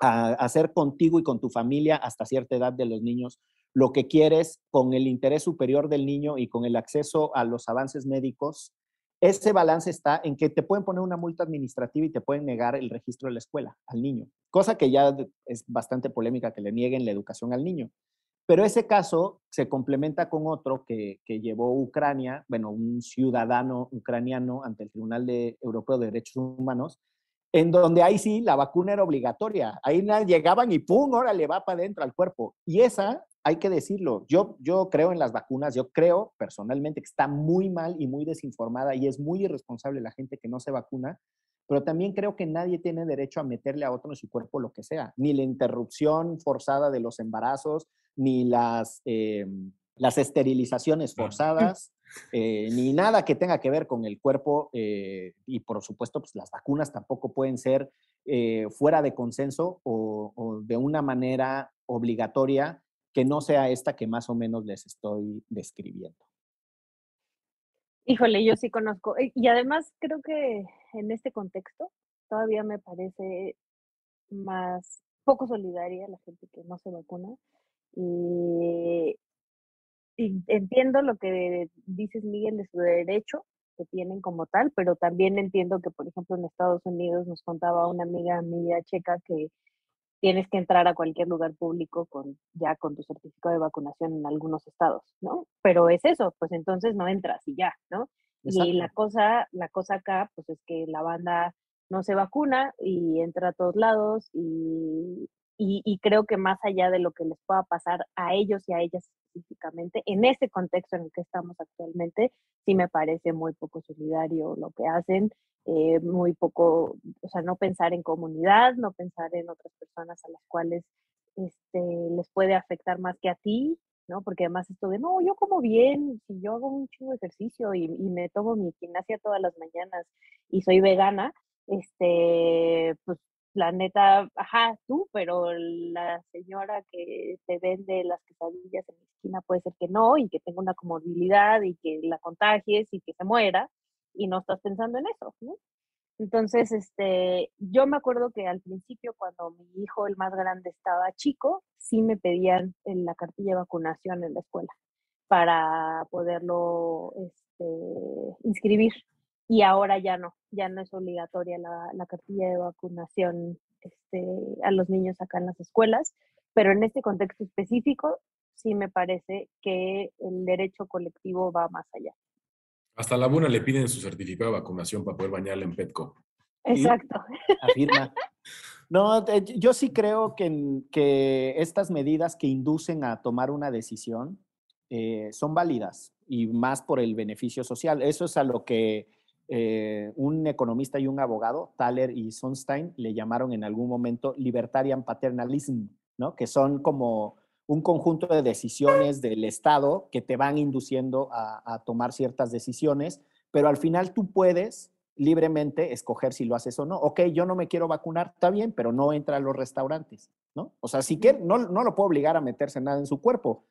a hacer contigo y con tu familia hasta cierta edad de los niños lo que quieres con el interés superior del niño y con el acceso a los avances médicos, ese balance está en que te pueden poner una multa administrativa y te pueden negar el registro de la escuela al niño, cosa que ya es bastante polémica que le nieguen la educación al niño. Pero ese caso se complementa con otro que, llevó Ucrania, bueno, un ciudadano ucraniano ante el Tribunal de, Europeo de Derechos Humanos, en donde ahí sí la vacuna era obligatoria. Ahí llegaban y ¡pum! Ahora le va para adentro al cuerpo. Y esa, hay que decirlo, yo, yo creo en las vacunas, yo creo personalmente que está muy mal y muy desinformada y es muy irresponsable la gente que no se vacuna, pero también creo que nadie tiene derecho a meterle a otro en su cuerpo lo que sea, ni la interrupción forzada de los embarazos, ni las, eh, las esterilizaciones forzadas, [LAUGHS] eh, ni nada que tenga que ver con el cuerpo eh, y por supuesto pues las vacunas tampoco pueden ser fuera de consenso o, o, de una manera obligatoria que no sea esta que más o menos les estoy describiendo. Híjole, yo sí conozco. Y además creo que en este contexto todavía me parece más poco solidaria la gente que no se vacuna y, entiendo lo que dices, Miguel, de su derecho que tienen como tal, pero también entiendo que, por ejemplo, en Estados Unidos nos contaba una amiga mía checa que tienes que entrar a cualquier lugar público con ya con tu certificado de vacunación en algunos estados, ¿no? Pero es eso, pues entonces no entras y ya, ¿no? Y la cosa, la cosa acá, pues es que la banda no se vacuna y entra a todos lados y, y, creo que más allá de lo que les pueda pasar a ellos y a ellas específicamente, en este contexto en el que estamos actualmente, sí me parece muy poco solidario lo que hacen, eh, muy poco, o sea, no pensar en comunidad, no pensar en otras personas a las cuales este, les puede afectar más que a ti, ¿no? Porque además esto de, no, yo como bien, si yo hago un chingo de ejercicio y me tomo mi gimnasia todas las mañanas y soy vegana, este, pues la neta, ajá, tú, pero la señora que te vende las quesadillas en la esquina puede ser que no y que tenga una comorbilidad y que la contagies y que se muera y no estás pensando en eso, ¿no? Entonces, este, yo me acuerdo que al principio cuando mi hijo, el más grande, estaba chico, sí me pedían en la cartilla de vacunación en la escuela para poderlo este, inscribir y ahora ya no, ya no es obligatoria la, cartilla de vacunación este, a los niños acá en las escuelas, pero en este contexto específico sí me parece que el derecho colectivo va más allá. Hasta la Buna le piden su certificado de vacunación para poder bañarle en Petco. Exacto. Afirma. [LAUGHS] No, yo sí creo que, que, estas medidas que inducen a tomar una decisión eh, son válidas y más por el beneficio social. Eso es a lo que eh, un economista y un abogado, Thaler y Sonstein, le llamaron en algún momento libertarian paternalism, ¿no? que son como un conjunto de decisiones del Estado que te van induciendo a, tomar ciertas decisiones, pero al final tú puedes libremente escoger si lo haces o no. Ok, yo no me quiero vacunar, está bien, pero no entra a los restaurantes, ¿no? O sea, si quiere, no, no lo puedo obligar a meterse nada en su cuerpo,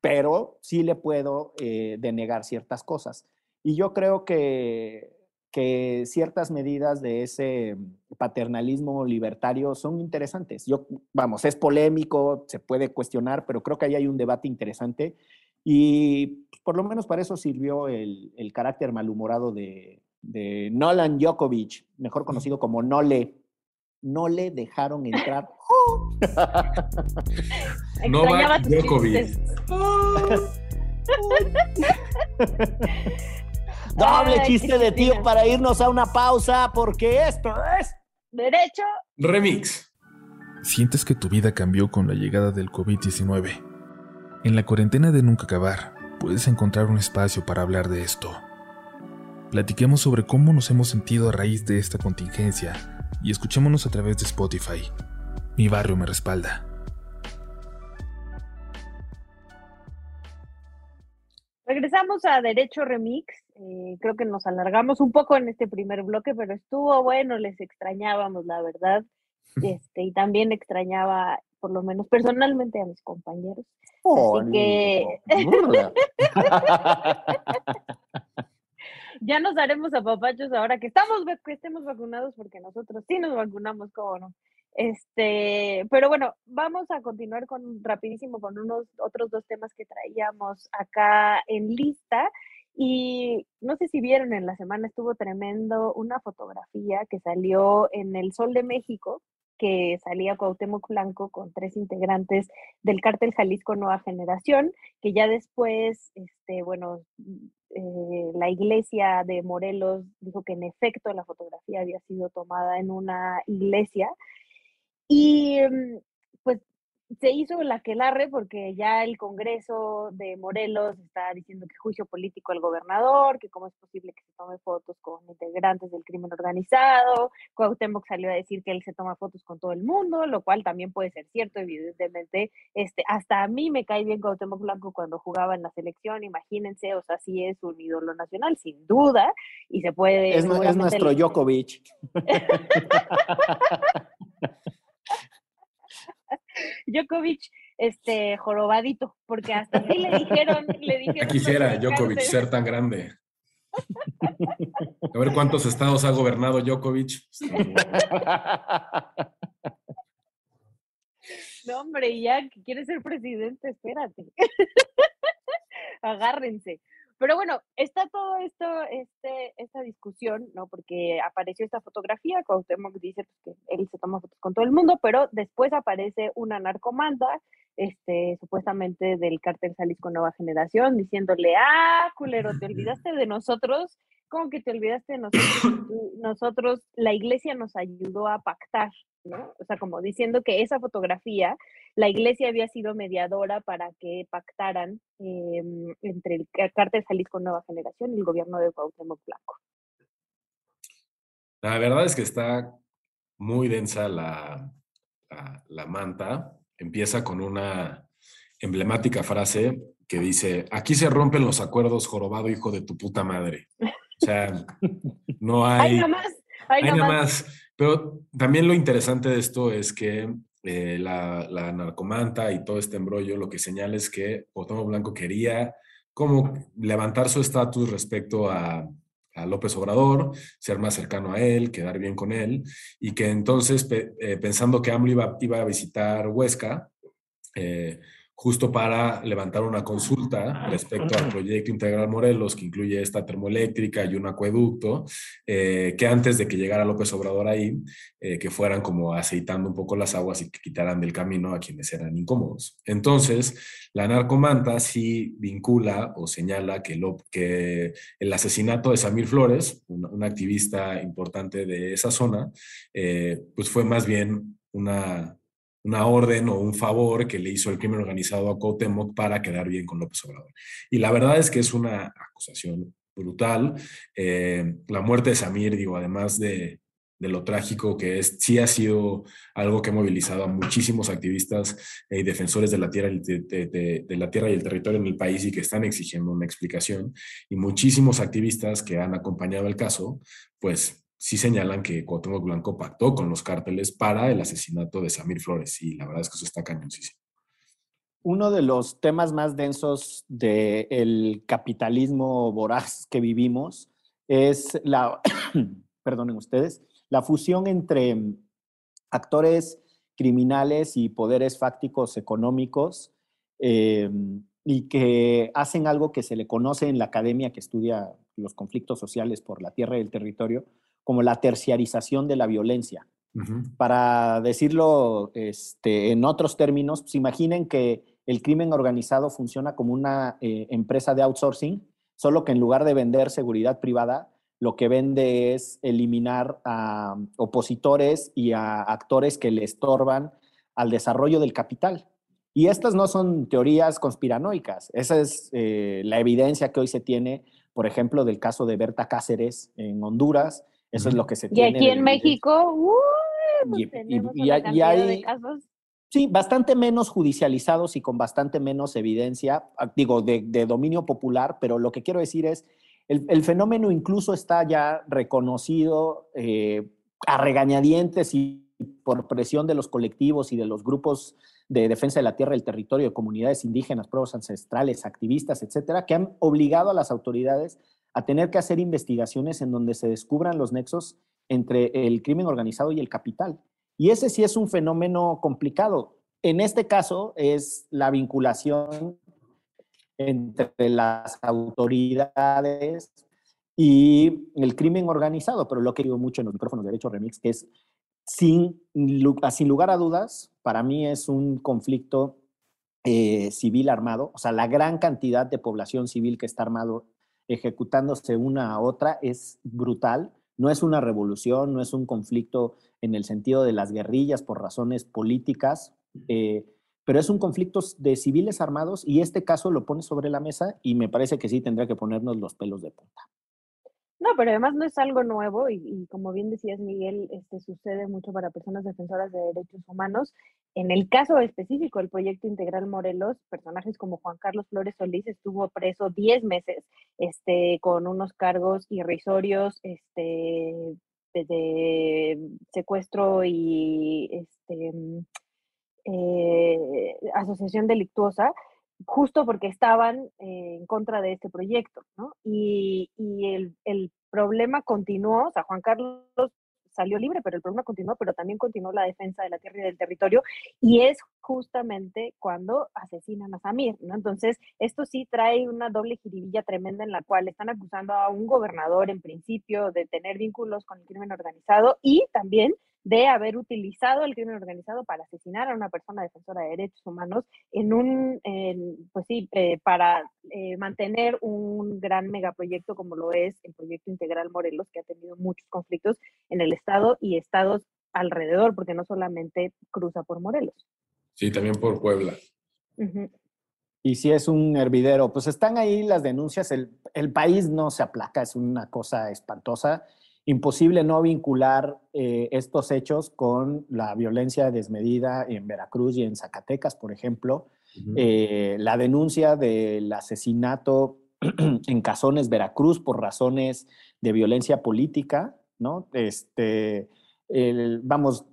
pero sí le puedo eh, denegar ciertas cosas. Y yo creo que, que ciertas medidas de ese paternalismo libertario son interesantes. Yo, vamos, es polémico, se puede cuestionar, pero creo que ahí hay un debate interesante y por lo menos para eso sirvió el, el carácter malhumorado de, de, Nolan Djokovic, mejor conocido como Nole. No le dejaron entrar. [LAUGHS] Novak Djokovic. [LAUGHS] Doble chiste de tío para irnos a una pausa, porque esto es. Derecho. Remix. ¿Sientes que tu vida cambió con la llegada del COVID-19? En la cuarentena de Nunca Acabar, puedes encontrar un espacio para hablar de esto. Platiquemos sobre cómo nos hemos sentido a raíz de esta contingencia y escuchémonos a través de Spotify. Mi barrio me respalda. Regresamos a Derecho Remix. Eh, creo que nos alargamos un poco en este primer bloque, pero estuvo bueno, les extrañábamos, la verdad. [LAUGHS] Este, y también extrañaba, por lo menos personalmente, a mis compañeros. Así que. [LAUGHS] ya nos haremos a papachos ahora que estamos que estemos vacunados, porque nosotros sí nos vacunamos, como no. Este, pero bueno, vamos a continuar con rapidísimo con unos otros dos temas que traíamos acá en lista. Y no sé si vieron en la semana, estuvo tremendo una fotografía que salió en El Sol de México, que salía Cuauhtémoc Blanco con tres integrantes del cártel Jalisco Nueva Generación, que ya después, este, bueno, eh, la iglesia de Morelos dijo que en efecto la fotografía había sido tomada en una iglesia y mm, pues se hizo la que larre porque ya el Congreso de Morelos está diciendo que juicio político al gobernador, que cómo es posible que se tome fotos con integrantes del crimen organizado. Cuauhtémoc salió a decir que él se toma fotos con todo el mundo, lo cual también puede ser cierto, evidentemente. Este, hasta a mí me cae bien Cuauhtémoc Blanco cuando jugaba en la selección, imagínense, o sea, sí es un ídolo nacional, sin duda, y se puede... Es, es nuestro Djokovic. [LAUGHS] [LAUGHS] [LAUGHS] Djokovic, este, jorobadito, porque hasta así le dijeron, le [LAUGHS] dijeron. quisiera Djokovic ser tan grande. A ver cuántos estados ha gobernado Djokovic. No, hombre, ya que quiere ser presidente, espérate. [LAUGHS] Agárrense. Pero bueno, está todo esto, este, esta discusión, ¿no? Porque apareció esta fotografía, Cuauhtémoc dice pues, que él se toma fotos con todo el mundo, pero después aparece una narcomanda, este, supuestamente del cártel Jalisco Nueva Generación, diciéndole, ah, culero, te [LAUGHS] olvidaste de nosotros, ¿cómo que te olvidaste de nosotros? Nosotros, la iglesia nos ayudó a pactar, ¿no? O sea, como diciendo que esa fotografía la iglesia había sido mediadora para que pactaran em, entre el cártel Jalisco Nueva Generación y el gobierno de Cuauhtémoc Blanco. La verdad es que está muy densa la, la, manta. Empieza con una emblemática frase que dice, aquí se rompen los acuerdos, jorobado hijo de tu puta madre. O sea, no [LAUGHS] hay... Hay nada más. Hay, nada más. Pero también lo interesante de esto es que eh, la, narcomanta y todo este embrollo, lo que señala es que Cuauhtémoc Blanco quería como levantar su estatus respecto a, López Obrador, ser más cercano a él, quedar bien con él, y que entonces, eh, pensando que AMLO iba, iba, a visitar Huesca, eh, justo para levantar una consulta respecto al proyecto Integral Morelos, que incluye esta termoeléctrica y un acueducto, eh, que antes de que llegara López Obrador ahí, eh, que fueran como aceitando un poco las aguas y que quitaran del camino a quienes eran incómodos. Entonces, la narcomanta sí vincula o señala que, lo, que el asesinato de Samir Flores, un, activista importante de esa zona, eh, pues fue más bien una una orden o un favor que le hizo el crimen organizado a Cuauhtémoc para quedar bien con López Obrador. Y la verdad es que es una acusación brutal. Eh, la muerte de Samir, digo, además de, lo trágico que es, sí ha sido algo que ha movilizado a muchísimos activistas y defensores de la, tierra, de, la tierra y el territorio en el país y que están exigiendo una explicación. Y muchísimos activistas que han acompañado el caso, pues sí señalan que Cuauhtémoc Blanco pactó con los cárteles para el asesinato de Samir Flores y la verdad es que eso está cañoncísimo. Uno de los temas más densos del capitalismo voraz que vivimos es la, [COUGHS] perdonen ustedes, la fusión entre actores criminales y poderes fácticos económicos eh, y que hacen algo que se le conoce en la academia que estudia los conflictos sociales por la tierra y el territorio, como la terciarización de la violencia. Para decirlo este, en otros términos, pues imaginen que el crimen organizado funciona como una eh, empresa de outsourcing, solo que en lugar de vender seguridad privada, lo que vende es eliminar a opositores y a actores que le estorban al desarrollo del capital. Y estas no son teorías conspiranoicas, esa es eh, la evidencia que hoy se tiene, por ejemplo, del caso de Berta Cáceres en Honduras, eso es lo que se tiene. Y aquí en México, uh, tenemos y, hay, de casos. Sí, bastante menos judicializados y con bastante menos evidencia, ah, digo, de, dominio popular, pero lo que quiero decir es, el, fenómeno incluso está ya reconocido eh, a regañadientes y por presión de los colectivos y de los grupos de defensa de la tierra el territorio, de comunidades indígenas, pueblos ancestrales, activistas, etcétera, que han obligado a las autoridades a tener que hacer investigaciones en donde se descubran los nexos entre el crimen organizado y el capital. Y ese sí es un fenómeno complicado. En este caso es la vinculación entre las autoridades y el crimen organizado, pero lo que digo mucho en los micrófonos de Derecho Remix, es sin, sin lugar a dudas, para mí es un conflicto eh, civil armado, o sea, la gran cantidad de población civil que está armado ejecutándose una a otra es brutal. No es una revolución, no es un conflicto en el sentido de las guerrillas por razones políticas, eh, pero es un conflicto de civiles armados y este caso lo pone sobre la mesa y me parece que sí tendría que ponernos los pelos de punta. No, pero además no es algo nuevo y, como bien decías, Miguel, este, sucede mucho para personas defensoras de derechos humanos. En el caso específico del proyecto Integral Morelos, personajes como Juan Carlos Flores Solís estuvo preso 10 meses este, con unos cargos irrisorios este, de, secuestro y este, eh, asociación delictuosa justo porque estaban eh, en contra de este proyecto, ¿no? Y, el, el, problema continuó, o sea, Juan Carlos salió libre, pero el problema continuó, pero también continuó la defensa de la tierra y del territorio, y es justamente cuando asesinan a Samir. Entonces, esto sí trae una doble jiribilla tremenda en la cual están acusando a un gobernador en principio de tener vínculos con el crimen organizado y también de haber utilizado el crimen organizado para asesinar a una persona defensora de derechos humanos en un, pues sí, eh, para eh, mantener un gran megaproyecto como lo es el proyecto integral Morelos, que ha tenido muchos conflictos en el estado y estados alrededor, porque no solamente cruza por Morelos. Sí, también por Puebla. Y si es un hervidero, pues están ahí las denuncias, el, el país no se aplaca, es una cosa espantosa imposible no vincular eh, estos hechos con la violencia desmedida en Veracruz y en Zacatecas, por ejemplo. Eh, la denuncia del asesinato [CLEARS THROAT] en Cazones, Veracruz, por razones de violencia política, ¿no? Este, vamos,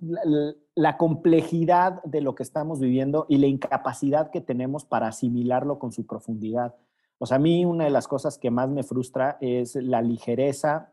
la, complejidad de lo que estamos viviendo y la incapacidad que tenemos para asimilarlo con su profundidad. O sea, a mí una de las cosas que más me frustra es la ligereza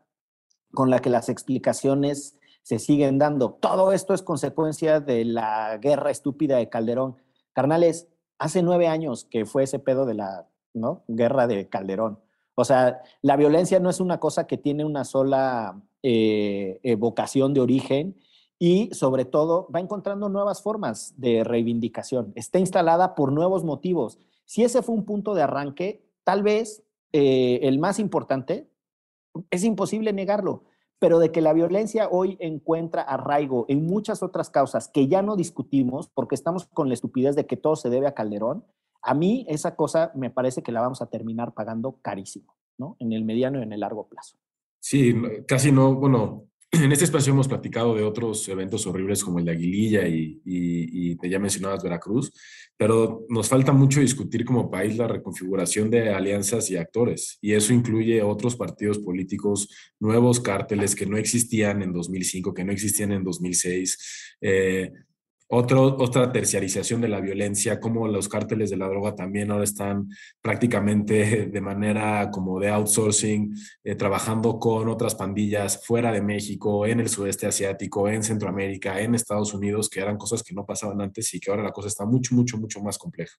con la que las explicaciones se siguen dando. Todo esto es consecuencia de la guerra estúpida de Calderón. Carnales, hace nueve años que fue ese pedo de la ¿no? guerra de Calderón. O sea, la violencia no es una cosa que tiene una sola eh, vocación de origen y sobre todo va encontrando nuevas formas de reivindicación. Está instalada por nuevos motivos. Si ese fue un punto de arranque, tal vez eh, el más importante, es imposible negarlo, pero de que la violencia hoy encuentra arraigo en muchas otras causas que ya no discutimos porque estamos con la estupidez de que todo se debe a Calderón, a mí esa cosa me parece que la vamos a terminar pagando carísimo, ¿no? En el mediano y en el largo plazo. Sí, casi no, bueno, [CLEARS THROAT] en este espacio hemos platicado de otros eventos horribles como el de Aguililla y, y, ya mencionabas Veracruz, pero nos falta mucho discutir como país la reconfiguración de alianzas y actores, y eso incluye otros partidos políticos, nuevos cárteles que no existían en 2005, que no existían en 2006. Eh, otra terciarización de la violencia, como los cárteles de la droga también ahora están prácticamente [LAUGHS] de manera como de outsourcing, eh, trabajando con otras pandillas fuera de México, en el sudeste asiático, en Centroamérica, en Estados Unidos, que eran cosas que no pasaban antes y que ahora la cosa está mucho, mucho, mucho más compleja.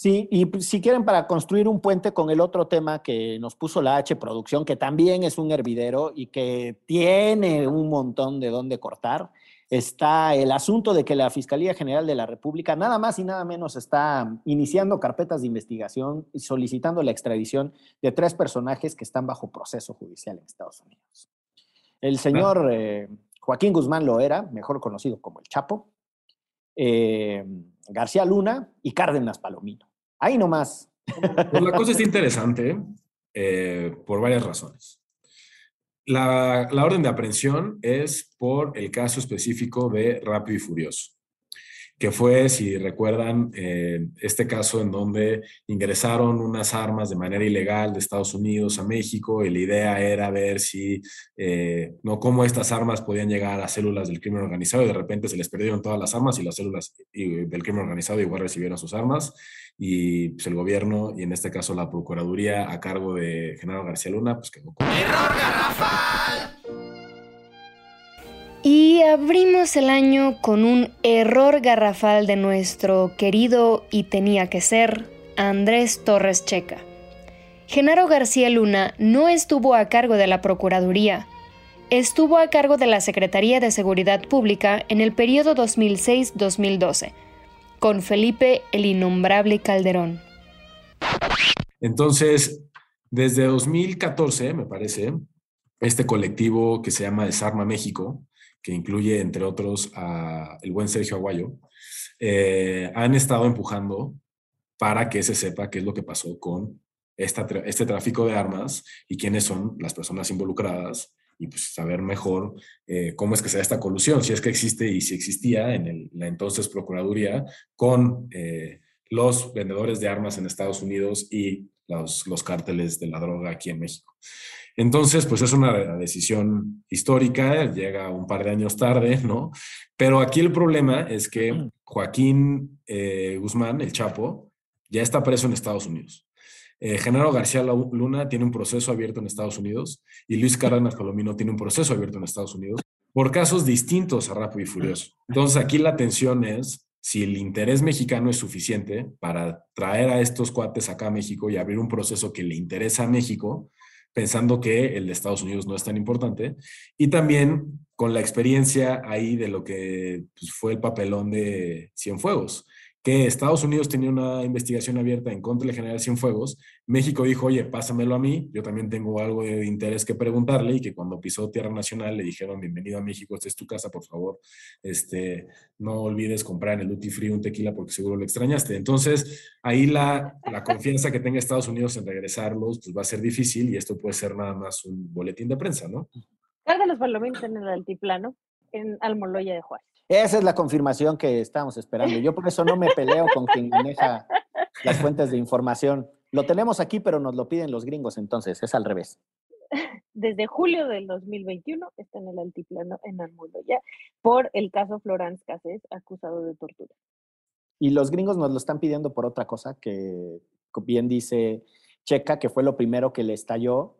Sí, y pues, si quieren para construir un puente con el otro tema que nos puso la H Producción, que también es un hervidero y que tiene un montón de dónde cortar, está el asunto de que la Fiscalía General de la República nada más y nada menos está iniciando carpetas de investigación y solicitando la extradición de tres personajes que están bajo proceso judicial en Estados Unidos. El señor eh, Joaquín Guzmán Loera, mejor conocido como el Chapo, eh, García Luna y Cárdenas Palomino. Ahí nomás. Pues la cosa es interesante eh, por varias razones. La, orden de aprehensión es por el caso específico de Rápido y Furioso que fue, si recuerdan, eh, este caso en donde ingresaron unas armas de manera ilegal de Estados Unidos a México y la idea era ver si, eh, no cómo estas armas podían llegar a células del crimen organizado y de repente se les perdieron todas las armas y las células del crimen organizado igual recibieron sus armas y pues, el gobierno y en este caso la Procuraduría a cargo de Genaro García Luna, pues quedó con... ¡Error garrafal! Y abrimos el año con un error garrafal de nuestro querido y tenía que ser Andrés Torres Checa. Genaro García Luna no estuvo a cargo de la Procuraduría, estuvo a cargo de la Secretaría de Seguridad Pública en el periodo 2006-2012, con Felipe el Innombrable Calderón. Entonces, desde 2014, me parece, este colectivo que se llama Desarma México, que incluye, entre otros, a el buen Sergio Aguayo, eh, han estado empujando para que se sepa qué es lo que pasó con esta, este tráfico de armas y quiénes son las personas involucradas y pues saber mejor eh, cómo es que se da esta colusión, si es que existe y si existía en la entonces Procuraduría con eh, los vendedores de armas en Estados Unidos y los, los cárteles de la droga aquí en México. Entonces, pues es una decisión histórica, llega un par de años tarde, ¿no? Pero aquí el problema es que. Joaquín eh, Guzmán, el Chapo, ya está preso en Estados Unidos. Eh, Genaro García Luna tiene un proceso abierto en Estados Unidos y Luis Cárdenas Palomino tiene un proceso abierto en Estados Unidos por casos distintos a Rápido y Furioso. Entonces aquí la tensión es si el interés mexicano es suficiente para traer a estos cuates acá a México y abrir un proceso que le interesa a México, pensando que el de Estados Unidos no es tan importante, y también con la experiencia ahí de lo que pues, fue el papelón de Cienfuegos que Estados Unidos tenía una investigación abierta en contra del general Cienfuegos, México dijo, oye, pásamelo a mí, yo también tengo algo de interés que preguntarle, y que cuando pisó Tierra Nacional le dijeron, bienvenido a México, esta es tu casa, por favor, este, no olvides comprar en el duty free un tequila porque seguro lo extrañaste. Entonces, ahí la, la confianza que tenga Estados Unidos en regresarlos, pues va a ser difícil, y esto puede ser nada más un boletín de prensa, ¿no? Carga los palomitos en el altiplano, en Almoloya de Juárez. Esa es la confirmación que estábamos esperando. Yo por eso no me peleo con quien maneja las fuentes de información. Lo tenemos aquí, pero nos lo piden los gringos, entonces es al revés. [LAUGHS] Desde julio del 2021 está en el altiplano en Almoloya por el caso Florence Cassés, acusado de tortura. Y los gringos nos lo están pidiendo por otra cosa, que bien dice Checa, que fue lo primero que le estalló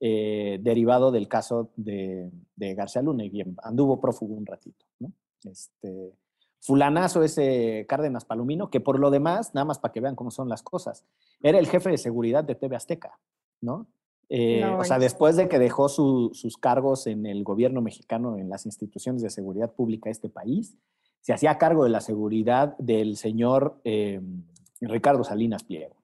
eh, derivado del caso de, de García Luna y bien, anduvo prófugo un ratito, ¿no? Este, fulanazo ese Cárdenas Palomino, que por lo demás, nada más para que vean cómo son las cosas, era el jefe de seguridad de TV Azteca, ¿no? Eh, o sea, después de que dejó sus cargos en el gobierno mexicano, en las instituciones de seguridad pública de este país, se hacía cargo de la seguridad del señor eh, Ricardo Salinas Pliego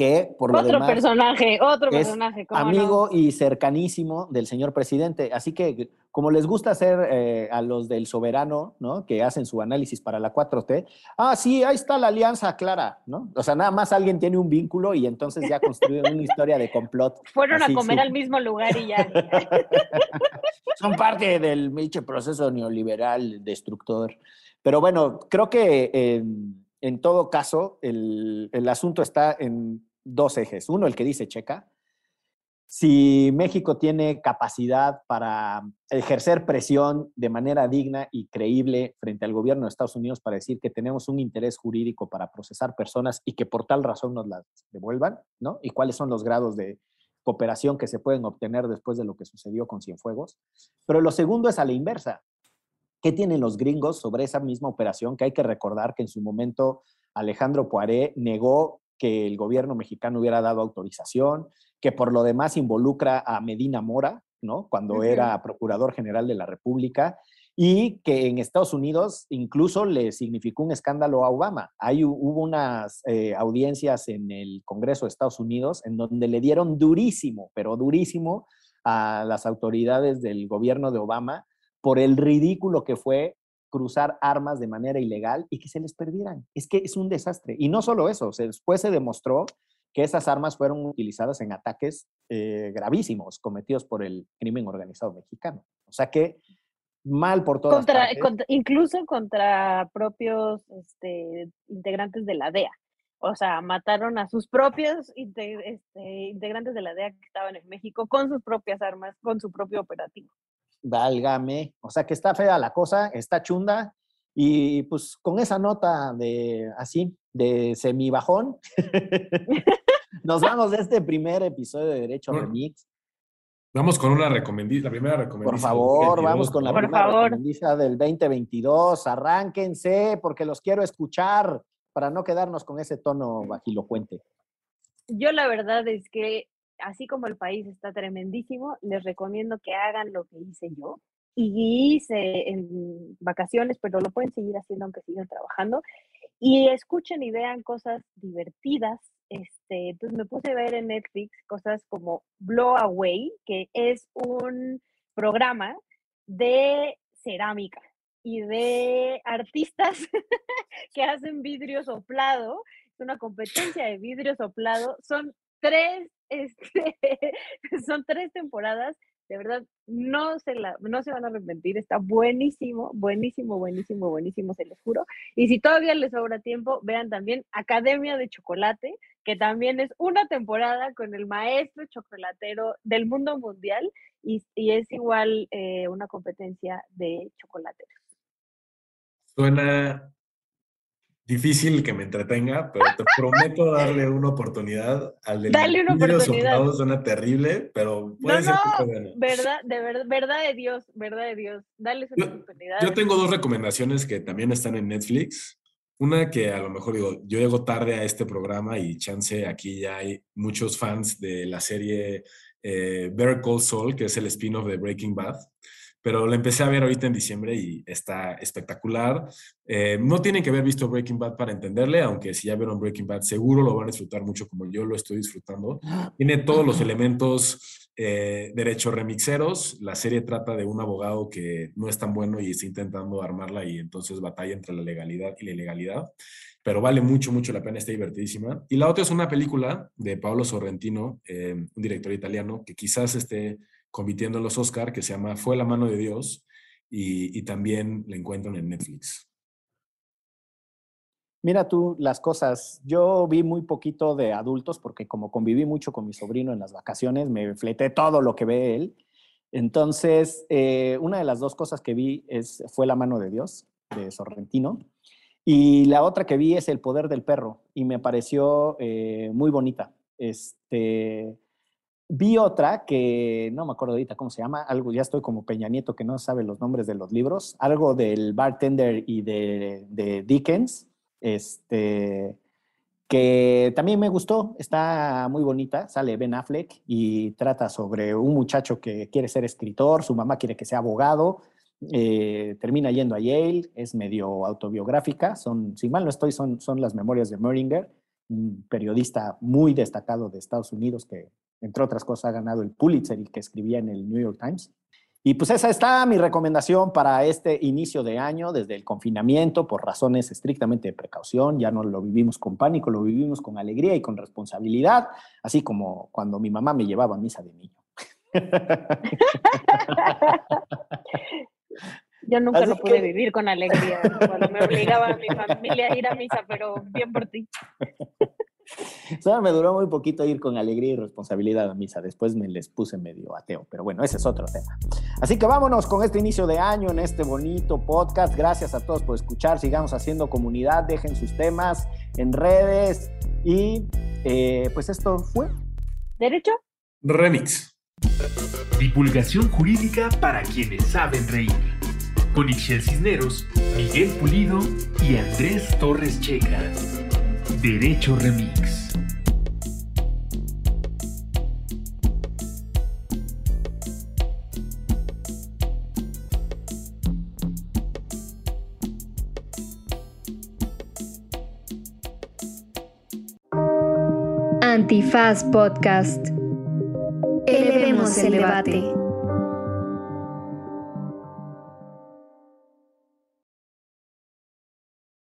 que por lo otro personaje, otro personaje, amigo y cercanísimo del señor presidente. Así que, como les gusta hacer eh, a los del soberano, ¿no? Que hacen su análisis para la 4T, ah, sí, ahí está la alianza clara, ¿no? O sea, nada más alguien tiene un vínculo y entonces ya construyen una historia de complot. [LAUGHS] Fueron a comer al mismo lugar y ya. [LAUGHS] Son parte del proceso neoliberal destructor. Pero bueno, creo que en todo caso, el, el, asunto está en dos ejes. Uno, el que dice Checa. Si México tiene capacidad para ejercer presión de manera digna y creíble frente al gobierno de Estados Unidos para decir que tenemos un interés jurídico para procesar personas y que por tal razón nos las devuelvan, ¿no? Y cuáles son los grados de cooperación que se pueden obtener después de lo que sucedió con Cienfuegos. Pero lo segundo es a la inversa. ¿Qué tienen los gringos sobre esa misma operación? Que hay que recordar que en su momento Alejandro Poiré negó que el gobierno mexicano hubiera dado autorización, que por lo demás involucra a Medina Mora, ¿no? Cuando era procurador general de la República, y que en Estados Unidos incluso le significó un escándalo a Obama. Hay, hubo unas eh, audiencias en el Congreso de Estados Unidos en donde le dieron durísimo, pero durísimo a las autoridades del gobierno de Obama por el ridículo que fue cruzar armas de manera ilegal y que se les perdieran. Es que es un desastre. Y no solo eso, después se demostró que esas armas fueron utilizadas en ataques eh, gravísimos cometidos por el crimen organizado mexicano. O sea que mal por todas contra, incluso contra propios este, integrantes de la DEA. O sea, mataron a sus propios este, integrantes de la DEA que estaban en México con sus propias armas, con su propio operativo válgame. O sea que está fea la cosa, está chunda. Y pues con esa nota de así, de semibajón, [LAUGHS] nos vamos de este primer episodio de Derecho Remix. Vamos con una recomendación, la primera recomendación. Por favor, vamos con la primera recomendación del 2022. Arránquense porque los quiero escuchar para no quedarnos con ese tono bajilocuente. Yo la verdad es que así como el país está tremendísimo, les recomiendo que hagan lo que hice yo y hice en vacaciones, pero lo pueden seguir haciendo aunque sigan trabajando y escuchen y vean cosas divertidas. Este, entonces me puse a ver en Netflix cosas como Blow Away, que es un programa de cerámica y de artistas [LAUGHS] que hacen vidrio soplado. Es una competencia de vidrio soplado. Son tres este, [LAUGHS] son tres temporadas, de verdad, no se, la, no se van a arrepentir, está buenísimo, buenísimo, buenísimo, buenísimo, se los juro. Y si todavía les sobra tiempo, vean también Academia de Chocolate, que también es una temporada con el maestro chocolatero del mundo mundial y, es igual eh, una competencia de chocolateros. Suena difícil que me entretenga, pero te prometo [LAUGHS] darle una oportunidad al del Dale una oportunidad. suena terrible, pero puede ser que Verdad, de verdad, verdad de Dios, verdad de Dios. Dale una oportunidad. Yo tengo dos recomendaciones que también están en Netflix. Una que a lo mejor digo, yo llego tarde a este programa y chance aquí ya hay muchos fans de la serie eh, Better Call Saul, que es el spin-off de Breaking Bad pero la empecé a ver ahorita en diciembre y está espectacular. Eh, no tienen que haber visto Breaking Bad para entenderle, aunque si ya vieron Breaking Bad seguro lo van a disfrutar mucho como yo lo estoy disfrutando. [GASPS] Tiene todos los elementos eh, derecho remixeros. La serie trata de un abogado que no es tan bueno y está intentando armarla y entonces batalla entre la legalidad y la ilegalidad. Pero vale mucho, mucho la pena, está divertidísima. Y la otra es una película de Paolo Sorrentino, eh, un director italiano, que quizás esté compitiendo en los Oscar, que se llama Fue la mano de Dios, y, también la encuentran en Netflix. Mira tú las cosas. Yo vi muy poquito de adultos porque como conviví mucho con mi sobrino en las vacaciones, me fleté todo lo que ve él. Entonces, eh, una de las dos cosas que vi es, fue La mano de Dios, de Sorrentino. Y la otra que vi es El poder del perro y me pareció eh, muy bonita. Este, vi otra que no me acuerdo ahorita cómo se llama, algo, ya estoy como Peña Nieto que no sabe los nombres de los libros, algo del bartender y de, Dickens, este, que también me gustó, está muy bonita, sale Ben Affleck y trata sobre un muchacho que quiere ser escritor, su mamá quiere que sea abogado, eh, termina yendo a Yale, es medio autobiográfica, son, si mal no estoy, son, son las memorias de Meringer, un periodista muy destacado de Estados Unidos que entre otras cosas, ha ganado el Pulitzer y que escribía en el New York Times. Y pues esa está mi recomendación para este inicio de año, desde el confinamiento, por razones estrictamente de precaución. Ya no lo vivimos con pánico, lo vivimos con alegría y con responsabilidad, así como cuando mi mamá me llevaba a misa de niño. Yo nunca lo pude vivir con alegría cuando me obligaba a mi familia a ir a misa, pero bien por ti. Solo me duró muy poquito ir con alegría y responsabilidad a misa. Después me les puse medio ateo, pero bueno, ese es otro tema. Así que vámonos con este inicio de año en este bonito podcast. Gracias a todos por escuchar. Sigamos haciendo comunidad. Dejen sus temas en redes. Y eh, pues esto fue. ¿Derecho? Remix. Divulgación jurídica para quienes saben reír. Con Ixel Cisneros, Miguel Pulido y Andrés Torres Checa. Derecho Remix. Antifaz Podcast. Elevemos el debate.